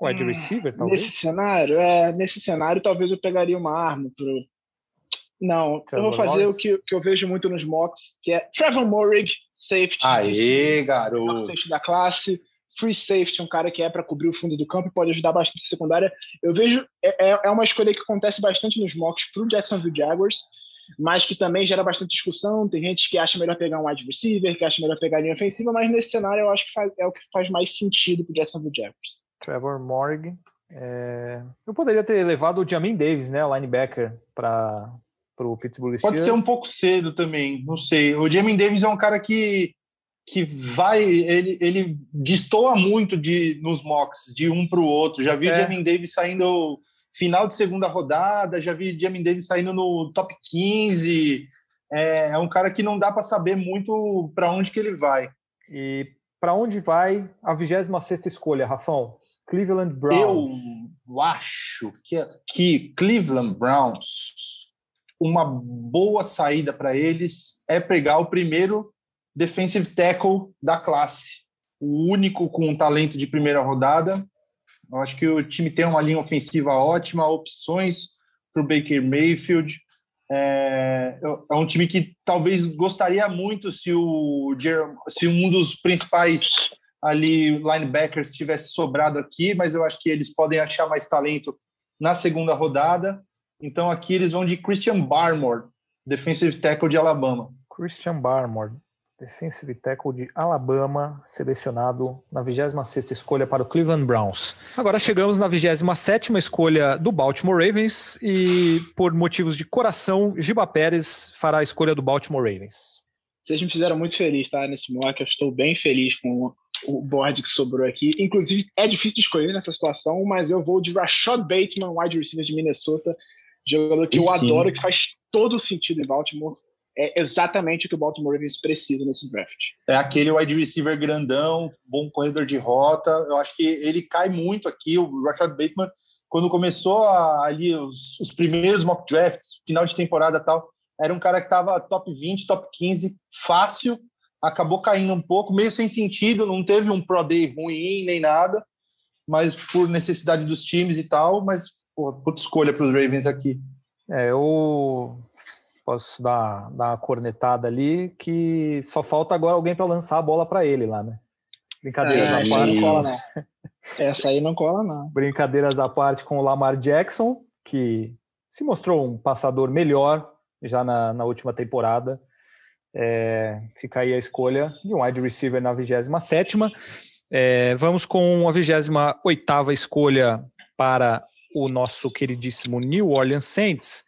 wide hum, receiver, talvez? Nesse cenário, é, nesse cenário, talvez eu pegaria uma arma pro. Não, Trevor eu vou fazer Lawrence. o que, que eu vejo muito nos mocks, que é Trevor Morrig, safety. Aê, garoto! Safety da classe free safety, um cara que é para cobrir o fundo do campo e pode ajudar bastante a secundária. Eu vejo, é, é, é uma escolha que acontece bastante nos mocks para o Jacksonville Jaguars, mas que também gera bastante discussão. Tem gente que acha melhor pegar um wide receiver, que acha melhor pegar a linha ofensiva, mas nesse cenário eu acho que faz, é o que faz mais sentido para o Jacksonville Jaguars. Trevor Morg. É... Eu poderia ter levado o Jamin Davis, né, o linebacker, para o Pittsburgh Steelers. Pode ser um pouco cedo também, não sei. O Jamin Davis é um cara que que vai, ele, ele destoa muito de nos mocks, de um para o outro. Já vi é. Jamin Davis saindo final de segunda rodada, já vi Jamin Davis saindo no top 15. É, é um cara que não dá para saber muito para onde que ele vai. E para onde vai a 26 escolha, Rafão? Cleveland Browns. Eu acho que, que Cleveland Browns, uma boa saída para eles é pegar o primeiro defensive tackle da classe, o único com talento de primeira rodada. Eu acho que o time tem uma linha ofensiva ótima, opções para o Baker Mayfield. É, é, um time que talvez gostaria muito se, o, se um dos principais ali linebackers tivesse sobrado aqui, mas eu acho que eles podem achar mais talento na segunda rodada. Então aqui eles vão de Christian Barmore, defensive tackle de Alabama. Christian Barmore. defensive tackle de Alabama, selecionado na 26ª escolha para o Cleveland Browns. Agora chegamos na 27ª escolha do Baltimore Ravens e, por motivos de coração, Giba Pérez fará a escolha do Baltimore Ravens. Vocês me fizeram muito feliz, tá? Nesse mock, eu estou bem feliz com o board que sobrou aqui. Inclusive, é difícil de escolher nessa situação, mas eu vou de Rashad Bateman, wide receiver de Minnesota, jogador que e eu sim. adoro, que faz todo sentido em Baltimore é exatamente o que o Baltimore Ravens precisa nesse draft. É aquele wide receiver grandão, bom corredor de rota. Eu acho que ele cai muito aqui. O Rashad Bateman, quando começou a, ali os, os, primeiros mock drafts, final de temporada tal, era um cara que estava top 20, top 15, fácil. Acabou caindo um pouco, meio sem sentido. Não teve um pro day ruim nem nada, mas por necessidade dos times e tal. Mas, pô, puta escolha para os Ravens aqui. É, eu posso dar, dar uma cornetada ali, que só falta agora alguém para lançar a bola para ele lá, né? Brincadeiras é, à parte. Não cola, não. Essa aí não cola, não. Brincadeiras à parte com o Lamar Jackson, que se mostrou um passador melhor já na, na última temporada. É, fica aí a escolha de um wide receiver na 27. É, vamos com a 28 escolha para o nosso queridíssimo New Orleans Saints.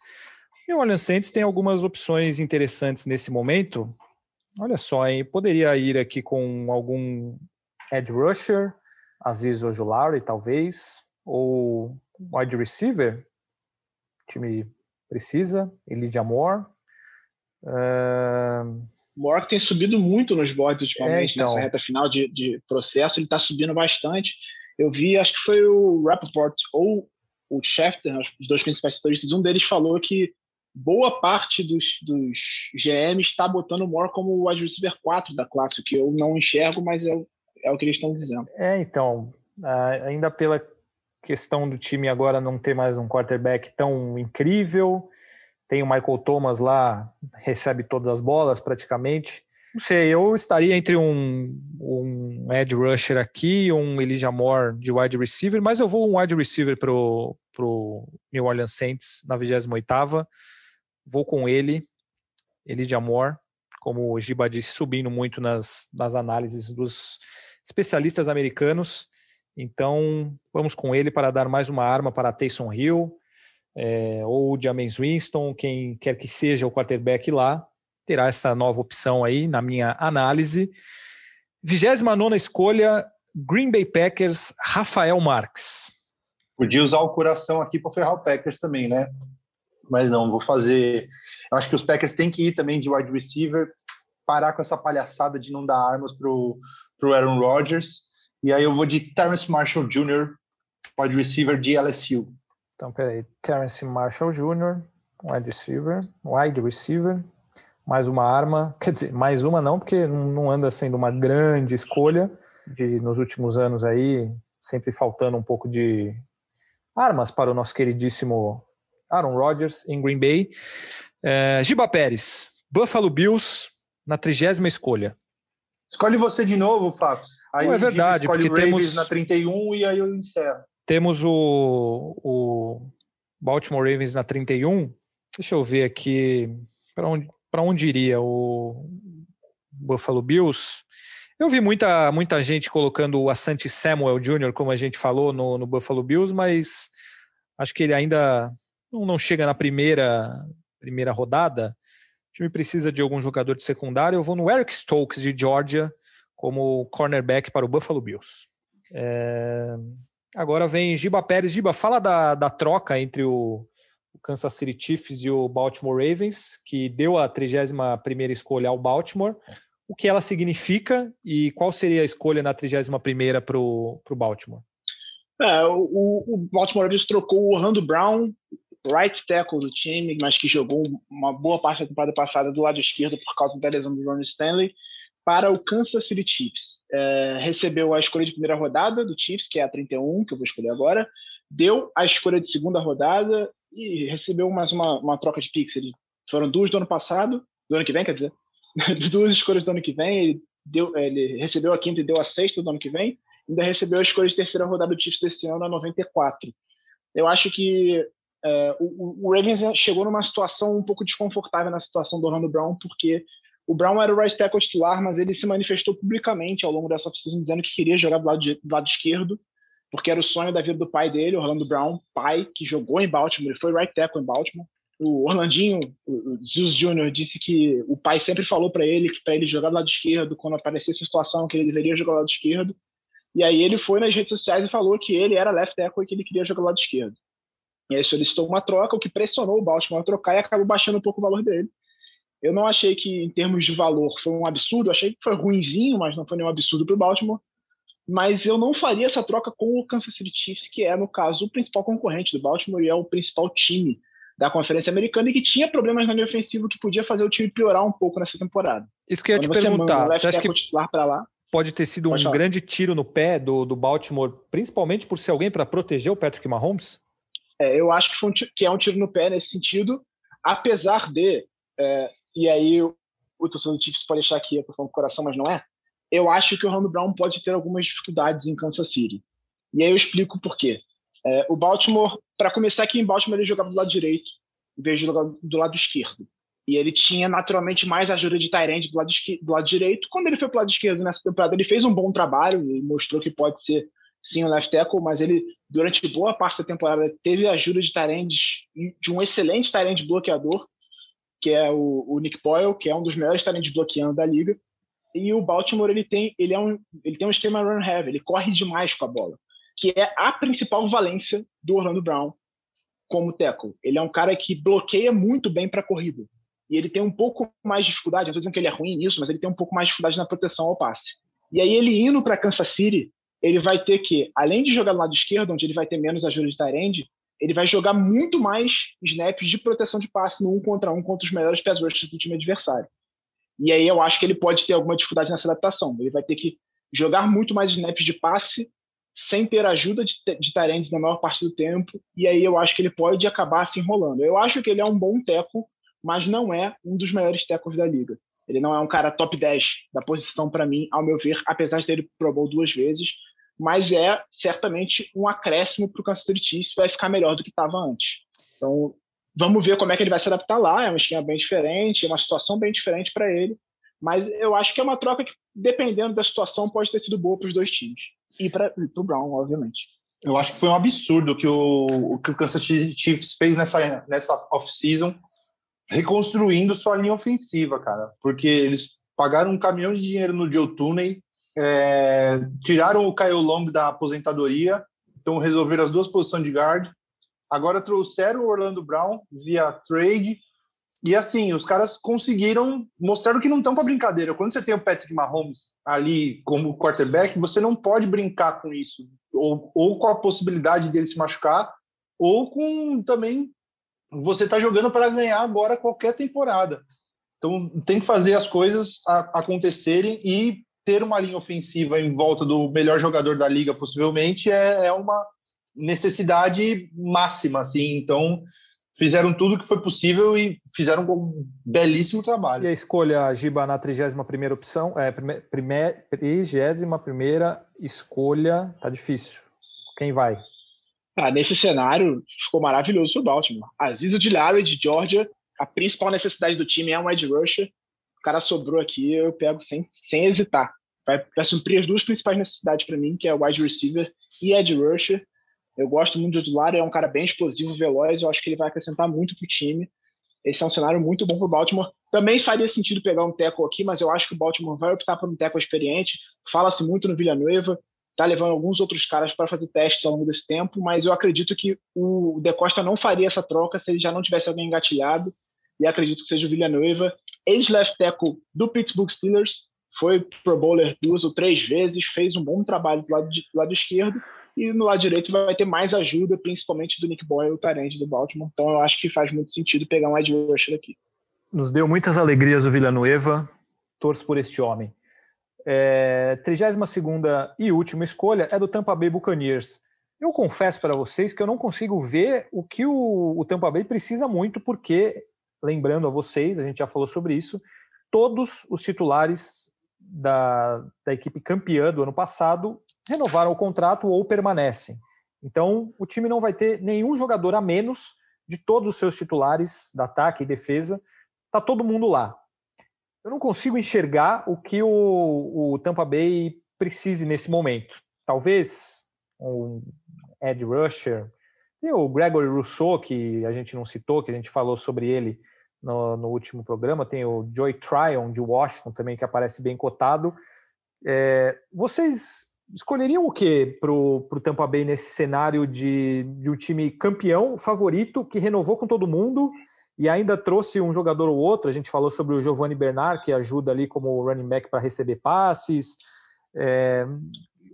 O Orleans Saints tem algumas opções interessantes nesse momento. Olha só, hein? Poderia ir aqui com algum edge rusher, Aziz Ojulari, talvez, ou wide receiver. Time precisa, Elijah Moore. Uh... Moore tem subido muito nos boards ultimamente, é, então. nessa reta final de, de processo, ele está subindo bastante. Eu vi, acho que foi o Rappaport ou o Schefter, os dois principais setoristas, um deles falou que boa parte dos, dos GM está botando o Moore como o wide receiver 4 da classe, o que eu não enxergo, mas é, é o que eles estão dizendo. É, então, ainda pela questão do time agora não ter mais um quarterback tão incrível, tem o Michael Thomas lá, recebe todas as bolas praticamente. Não sei, eu estaria entre um, um edge rusher aqui, um Elijah Moore de wide receiver, mas eu vou um wide receiver pro, pro New Orleans Saints na 28ª vou com ele, de amor, como o Giba disse, subindo muito nas, nas análises dos especialistas americanos. Então, vamos com ele para dar mais uma arma para Taysom Hill, é, ou James Winston, quem quer que seja o quarterback lá, terá essa nova opção aí, na minha análise. 29 escolha, Green Bay Packers, Rafael Marques. Podia usar o coração aqui para ferrar o Packers também, né? mas não, vou fazer. Acho que os Packers têm que ir também de wide receiver, parar com essa palhaçada de não dar armas pro, pro Aaron Rodgers. E aí eu vou de Terrence Marshall Jr., wide receiver de LSU. Então, peraí, Terrence Marshall Jr., wide receiver, wide receiver, mais uma arma, quer dizer, mais uma não, porque não anda sendo uma grande escolha de nos últimos anos aí, sempre faltando um pouco de armas para o nosso queridíssimo Aaron Rodgers em Green Bay. É, Giba Pérez, Buffalo Bills na trigésima escolha. Escolhe você de novo, Fábio. Aí Não, é verdade, escolhe porque temos na 31 e aí eu encerro. Temos o, o Baltimore Ravens na 31. Deixa eu ver aqui para onde, onde iria o Buffalo Bills. Eu vi muita, muita gente colocando o Asante Samuel Jr., como a gente falou no, no Buffalo Bills, mas acho que ele ainda não, não chega na primeira, primeira rodada, time precisa de algum jogador de secundário. Eu vou no Eric Stokes de Georgia como cornerback para o Buffalo Bills. É... Agora vem Giba Pérez. Giba, fala da, da troca entre o, o Kansas City Chiefs e o Baltimore Ravens, que deu a 31 escolha ao Baltimore. O que ela significa e qual seria a escolha na 31 para o Baltimore? É, o, o Baltimore Ravens trocou o Orlando Brown right tackle do time, mas que jogou uma boa parte da temporada passada do lado esquerdo por causa da lesão do Ron Stanley, para o Kansas City Chiefs. É, recebeu a escolha de primeira rodada do Chiefs, que é a 31, que eu vou escolher agora, deu a escolha de segunda rodada e recebeu mais uma, uma troca de picks. Eles foram duas do ano passado, do ano que vem, quer dizer, duas escolhas do ano que vem, ele, deu, ele recebeu a quinta e deu a sexta do ano que vem, ainda recebeu a escolha de terceira rodada do Chiefs desse ano, a 94. Eu acho que é, o, o, Ravens chegou numa situação um pouco desconfortável na situação do Orlando Brown, porque O Brown era o right tackle titular, mas ele se manifestou publicamente ao longo dessa oficina dizendo que queria jogar do lado, de, do lado esquerdo, porque era o sonho da vida do pai dele, Orlando Brown, pai que jogou em Baltimore, ele foi right tackle em Baltimore. O Orlandinho, o Zeus Jr., disse que o pai sempre falou para ele que para ele jogar do lado esquerdo, quando aparecesse a situação que ele deveria jogar do lado esquerdo. E aí ele foi nas redes sociais e falou que ele era left tackle e que ele queria jogar do lado esquerdo. E aí solicitou uma troca, o que pressionou o Baltimore a trocar e acabou baixando um pouco o valor dele. Eu não achei que, em termos de valor, foi um absurdo. achei que foi ruinzinho, mas não foi nenhum absurdo para o Baltimore. Mas eu não faria essa troca com o Kansas City Chiefs, que é, no caso, o principal concorrente do Baltimore e é o principal time da Conferência Americana e que tinha problemas na linha ofensiva que podia fazer o time piorar um pouco nessa temporada. Isso que eu ia te perguntar. Você acha que titular para lá? Pode ter sido pode um falar. grande tiro no pé do, do Baltimore, principalmente por ser alguém para proteger o Patrick Mahomes? É, eu acho que, um, que, é um tiro no pé nesse sentido, apesar de é, e aí o, o torcedor do Chiefs pode achar que eu tô falando do coração, mas não é. Eu acho que o Orlando Brown pode ter algumas dificuldades em Kansas City. E aí eu explico por quê. É, o Baltimore, para começar aqui em Baltimore, ele jogava do lado direito, em vez de do lado esquerdo. E ele tinha naturalmente mais ajuda de Tyrande do do lado direito. Quando ele foi para o lado esquerdo nessa temporada, ele fez um bom trabalho e mostrou que pode ser sim o left tackle, mas ele, durante boa parte da temporada, teve ajuda de Tyrands, de um excelente Tyrande bloqueador, que é o, o Nick Boyle, que é um dos melhores talentos bloqueando da liga. E o Baltimore ele tem, ele é um, ele tem um esquema run heavy, ele corre demais com a bola, que é a principal valência do Orlando Brown como tackle. Ele é um cara que bloqueia muito bem para a corrida. E ele tem um pouco mais de dificuldade, não estou dizendo que ele é ruim nisso, mas ele tem um pouco mais de dificuldade na proteção ao passe. E aí ele indo para Kansas City, ele vai ter que, além de jogar do lado esquerdo, onde ele vai ter menos ajuda de Tyrande, ele vai jogar muito mais snaps de proteção de passe no um contra um contra os melhores pass rushers do time adversário. E aí eu acho que ele pode ter alguma dificuldade nessa adaptação. Ele vai ter que jogar muito mais snaps de passe sem ter ajuda de, de Tarentes na maior parte do tempo, e aí eu acho que ele pode acabar se enrolando. Eu acho que ele é um bom teco, mas não é um dos melhores tecos da liga. Ele não é um cara top 10 da posição para mim, ao meu ver, apesar de ter ido Pro Bowl duas vezes, mas é certamente um acréscimo para o Kansas City Chiefs, vai ficar melhor do que estava antes. Então, vamos ver como é que ele vai se adaptar lá, é um esquema bem diferente, é uma situação bem diferente para ele, mas eu acho que é uma troca que, dependendo da situação, pode ter sido boa para os dois times. E para o Brown, obviamente. Eu acho que foi um absurdo que o, que o Kansas City Chiefs fez nessa, nessa off-season, reconstruindo sua linha ofensiva, cara. Porque eles pagaram um caminhão de dinheiro no Joe Tooney, é, tiraram o Kyle Long da aposentadoria, então resolveram as duas posições de guard. Agora trouxeram o Orlando Brown via trade. E assim, os caras conseguiram mostrar que não estão para brincadeira. Quando você tem o Patrick Mahomes ali como quarterback, você não pode brincar com isso. Ou, ou com a possibilidade dele se machucar, ou com também você está jogando para ganhar agora qualquer temporada. Então tem que fazer as coisas acontecerem e ter uma linha ofensiva em volta do melhor jogador da liga, possivelmente, é, é uma necessidade máxima, assim. Então, fizeram tudo que foi possível e fizeram um belíssimo trabalho. E a escolha, Giba, na 31 opção, é, 31 escolha, tá difícil. Quem vai? Ah, nesse cenário, ficou maravilhoso para o Baltimore. Aziz Dilari de Georgia, a principal necessidade do time é um edge rusher. O cara sobrou aqui, eu pego sem, sem hesitar vai, vai suprir as duas principais necessidades para mim, que é wide receiver e edge rusher. Eu gosto muito do Odularo, é um cara bem explosivo, veloz, eu acho que ele vai acrescentar muito para o time. Esse é um cenário muito bom para o Baltimore. Também faria sentido pegar um tackle aqui, mas eu acho que o Baltimore vai optar por um tackle experiente. Fala-se muito no Villanueva, tá levando alguns outros caras para fazer testes ao longo desse tempo, mas eu acredito que o De Costa não faria essa troca se ele já não tivesse alguém engatilhado, e acredito que seja o Villanueva, ex-left tackle do Pittsburgh Steelers, foi Pro Bowler duas ou três vezes, fez um bom trabalho do lado, de, do lado esquerdo, e no lado direito vai ter mais ajuda, principalmente do Nick Boyle, o Tarente do Baltimore. Então eu acho que faz muito sentido pegar um edge rusher aqui. Nos deu muitas alegrias o Villanueva, torço por este homem. É, 32 e última escolha é do Tampa Bay Buccaneers. Eu confesso para vocês que eu não consigo ver o que o, o Tampa Bay precisa muito, porque, lembrando a vocês, a gente já falou sobre isso, todos os titulares da, da equipe campeã do ano passado renovaram o contrato ou permanecem. Então, o time não vai ter nenhum jogador a menos de todos os seus titulares da ataque e defesa. Tá todo mundo lá. eu não consigo enxergar o que o, o Tampa Bay precise nesse momento. Talvez um Ed Rusher, e o Gregory Rousseau, que a gente não citou, que a gente falou sobre ele no, no último programa, tem o Joy Tryon de Washington também, que aparece bem cotado. É, vocês escolheriam o que para o Tampa Bay nesse cenário de, de um time campeão, favorito, que renovou com todo mundo e ainda trouxe um jogador ou outro? A gente falou sobre o Giovanni Bernard, que ajuda ali como running back para receber passes. É,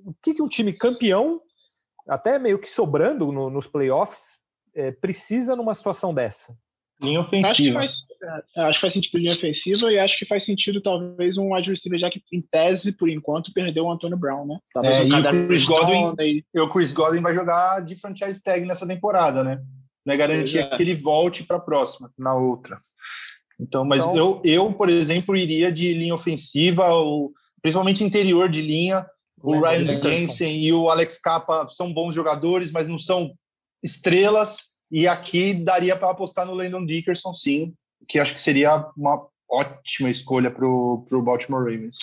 o que, que um time campeão até meio que sobrando no, nos playoffs, é, precisa numa situação dessa? Linha ofensiva. Acho que, faz, é, acho que faz sentido linha ofensiva e acho que faz sentido talvez um wide receiver, já que em tese, por enquanto, perdeu o Antônio Brown, né? Talvez é, um e, o Chris Godwin, e o Chris Godwin vai jogar de franchise tag nessa temporada, né? Não é garantia é. que ele volte para a próxima, na outra. Então, mas então, eu, eu, por exemplo, iria de linha ofensiva, ou, principalmente interior de linha, o Ryan Jensen e o Alex Capa são bons jogadores, mas não são estrelas. E aqui daria para apostar no Landon Dickerson, sim, que acho que seria uma ótima escolha para o Baltimore Ravens.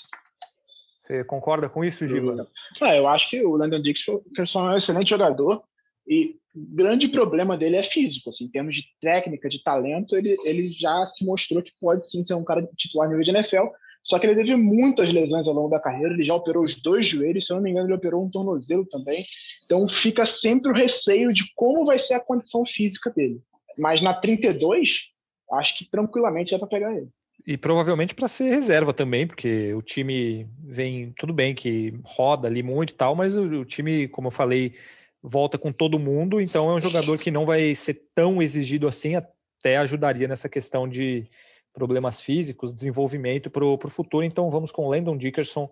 Você concorda com isso, Giba? Ah, eu acho que o Landon Dickerson é um excelente jogador e o grande problema dele é físico. Assim, em termos de técnica, de talento, ele, ele já se mostrou que pode sim ser um cara titular nível de NFL. Só que ele teve muitas lesões ao longo da carreira, ele já operou os dois joelhos, se eu não me engano, ele operou um tornozelo também. Então fica sempre o receio de como vai ser a condição física dele. Mas na 32, acho que tranquilamente é para pegar ele. E provavelmente para ser reserva também, porque o time vem, tudo bem que roda ali muito e tal, mas o, o time, como eu falei, volta com todo mundo, então é um jogador que não vai ser tão exigido assim, até ajudaria nessa questão de problemas físicos, desenvolvimento para o futuro. Então vamos com Landon Dickerson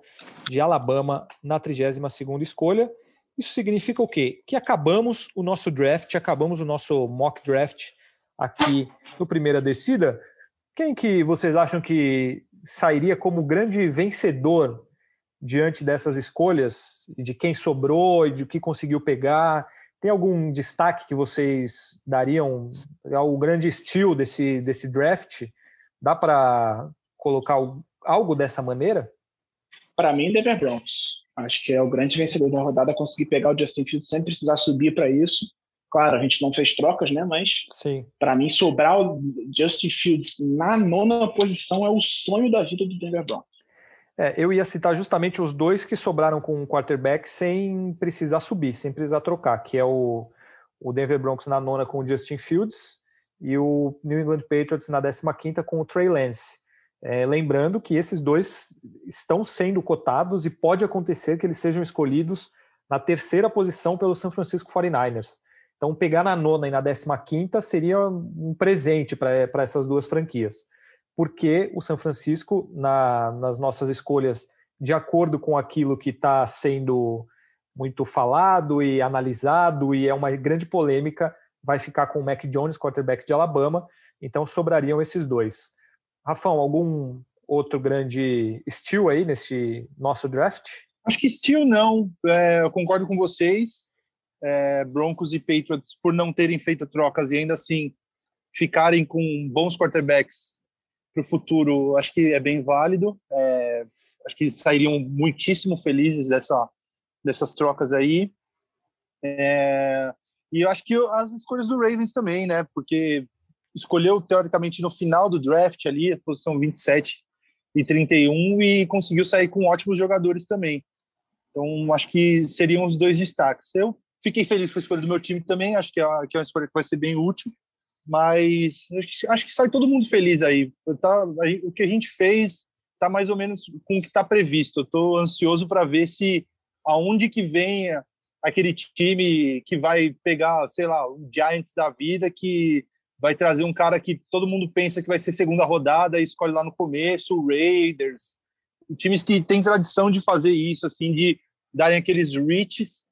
de Alabama na 32ª escolha. Isso significa o quê? Que acabamos o nosso draft, acabamos o nosso mock draft aqui no Primeira Descida. Quem que vocês acham que sairia como grande vencedor diante dessas escolhas, de quem sobrou e de que conseguiu pegar? Tem algum destaque que vocês dariam ao grande estilo desse, desse draft? Dá para colocar algo dessa maneira? Para mim, Denver Broncos. Acho que é o grande vencedor da rodada conseguir pegar o Justin Fields sem precisar subir para isso. Claro, a gente não fez trocas, né? Mas para mim sobrar o Justin Fields na nona posição é o sonho da vida do Denver Broncos. É, eu ia citar justamente os dois que sobraram com um quarterback sem precisar subir, sem precisar trocar, que é o, o Denver Broncos na nona com o Justin Fields e o New England Patriots na 15ª com o Trey Lance. É, lembrando que esses dois estão sendo cotados e pode acontecer que eles sejam escolhidos na terceira posição pelo San Francisco 49ers. Então, pegar na nona e na 15ª seria um presente para essas duas franquias. Porque o San Francisco, na, nas nossas escolhas, de acordo com aquilo que está sendo muito falado e analisado, e é uma grande polêmica, vai ficar com o Mac Jones, quarterback de Alabama, então sobrariam esses dois. Rafão, algum outro grande steal aí nesse nosso draft? Acho que steal não, é, eu concordo com vocês. É, Broncos e Patriots, por não terem feito trocas e ainda assim ficarem com bons quarterbacks para o futuro, acho que é bem válido. É, acho que sairiam muitíssimo felizes dessa, dessas trocas aí. É, e eu acho que as escolhas do Ravens também, né? Porque escolheu, teoricamente, no final do draft ali, a posição 27 e 31, e conseguiu sair com ótimos jogadores também. Então, acho que seriam os dois destaques. Eu fiquei feliz com a escolha do meu time também, acho que é, que é uma escolha que vai ser bem útil, mas acho que sai todo mundo feliz aí. Tá, o que a gente fez está mais ou menos com o que está previsto. Eu estou ansioso para ver se aonde que vem aquele time que vai pegar, sei lá, o Giants da vida, que vai trazer um cara que todo mundo pensa que vai ser segunda rodada e escolhe lá no começo, o Raiders, times que têm tradição de fazer isso, assim, de darem aqueles reaches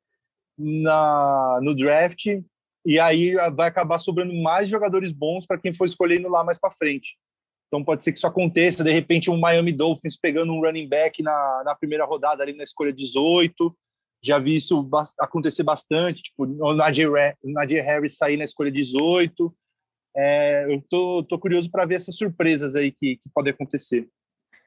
na, no draft e aí vai acabar sobrando mais jogadores bons para quem for escolhendo lá mais para frente. Então pode ser que isso aconteça, de repente um Miami Dolphins pegando um running back na, na primeira rodada ali na escolha 18, já vi isso acontecer bastante, tipo, o Nadir, Nadir Harris sair na escolha 18. É, eu tô, tô curioso para ver essas surpresas aí que, que podem acontecer.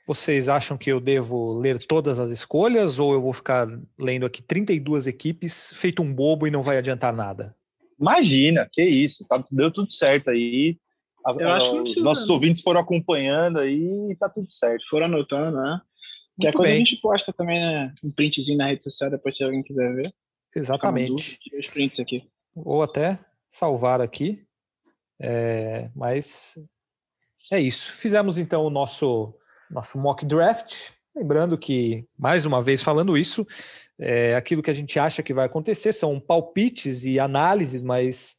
Vocês acham que eu devo ler todas as escolhas ou eu vou ficar lendo aqui 32 equipes, feito um bobo e não vai adiantar nada? Imagina, que isso, tá, deu tudo certo aí. A, a, os nossos ouvintes foram acompanhando aí e tá tudo certo. Foram anotando, né? Que a coisa bem. a gente posta também, né? Um printzinho na rede social depois se alguém quiser ver. Exatamente. Os prints aqui. Ou até salvar aqui. É, mas é isso. Fizemos então o nosso, nosso mock draft. Lembrando que, mais uma vez falando isso, é, aquilo que a gente acha que vai acontecer são palpites e análises, mas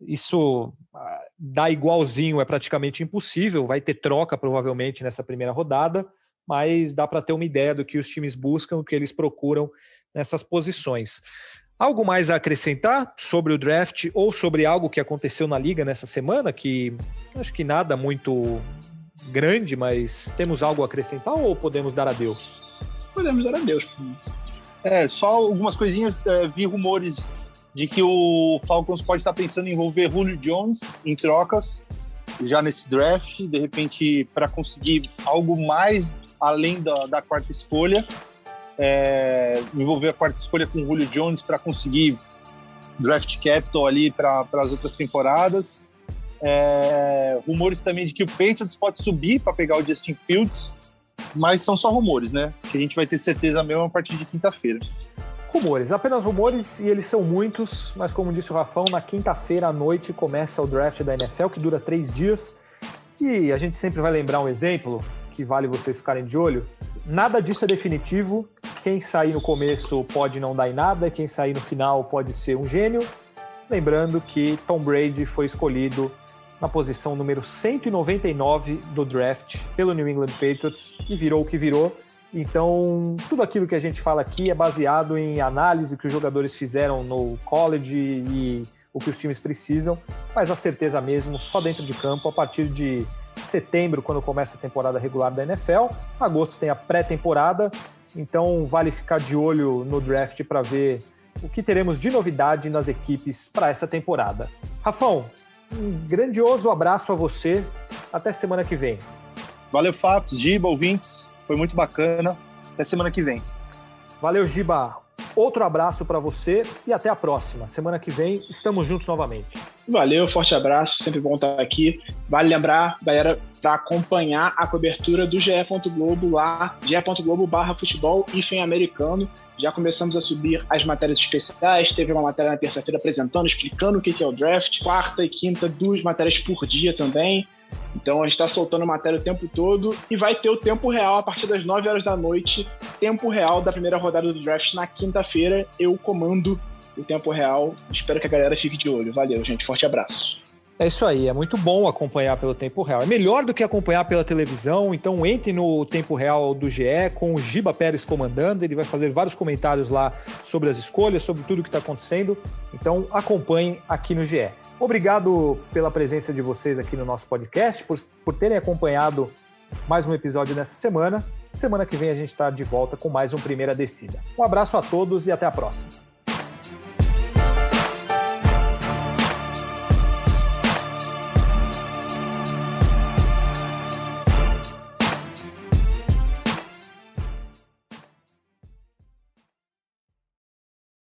isso ah, dá igualzinho é praticamente impossível. Vai ter troca provavelmente nessa primeira rodada, mas dá para ter uma ideia do que os times buscam, o que eles procuram nessas posições. Algo mais a acrescentar sobre o draft ou sobre algo que aconteceu na liga nessa semana? Que acho que nada muito grande, mas temos algo a acrescentar ou podemos dar adeus? Podemos dar adeus. É, só algumas coisinhas. É, vi rumores de que o Falcons pode estar pensando em envolver Julio Jones em trocas já nesse draft, de repente para conseguir algo mais além da, da quarta escolha é, envolver a quarta escolha com o Julio Jones para conseguir draft capital ali para as outras temporadas. É, rumores também de que o Patriots pode subir para pegar o Justin Fields, mas são só rumores, né? Que a gente vai ter certeza mesmo a partir de quinta-feira. Rumores, apenas rumores, e eles são muitos, mas como disse o Rafão, na quinta-feira à noite começa o draft da NFL, que dura três dias. E a gente sempre vai lembrar um exemplo que vale vocês ficarem de olho. Nada disso é definitivo. Quem sair no começo pode não dar em nada, quem sair no final pode ser um gênio. Lembrando que Tom Brady foi escolhido na posição número 199 do draft pelo New England Patriots e virou o que virou. Então, tudo aquilo que a gente fala aqui é baseado em análise que os jogadores fizeram no college e o que os times precisam, mas a certeza mesmo só dentro de campo a partir de setembro, quando começa a temporada regular da NFL. Agosto tem a pré-temporada, então vale ficar de olho no draft para ver o que teremos de novidade nas equipes para essa temporada. Rafão, um grandioso abraço a você. Até semana que vem. Valeu, Fafs, Giba, ouvintes. Foi muito bacana. Até semana que vem. Valeu, Giba. Outro abraço para você e até a próxima. Semana que vem estamos juntos novamente. Valeu, forte abraço, sempre bom estar aqui. Vale lembrar, galera, para acompanhar a cobertura do GE. Globo lá, ge.globo barra futebol e americano. Já começamos a subir as matérias especiais. Teve uma matéria na terça-feira apresentando, explicando o que é o draft. Quarta e quinta, duas matérias por dia também. Então a gente está soltando matéria o tempo todo e vai ter o tempo real a partir das 9 horas da noite, tempo real da primeira rodada do draft na quinta-feira. Eu comando o tempo real. Espero que a galera fique de olho. Valeu, gente. Forte abraço. É isso aí, é muito bom acompanhar pelo tempo real. É melhor do que acompanhar pela televisão, então entre no tempo real do GE com o Giba Pérez comandando, ele vai fazer vários comentários lá sobre as escolhas, sobre tudo que está acontecendo. Então acompanhem aqui no GE. Obrigado pela presença de vocês aqui no nosso podcast, por, por terem acompanhado mais um episódio nessa semana. Semana que vem a gente está de volta com mais um Primeira Descida. Um abraço a todos e até a próxima.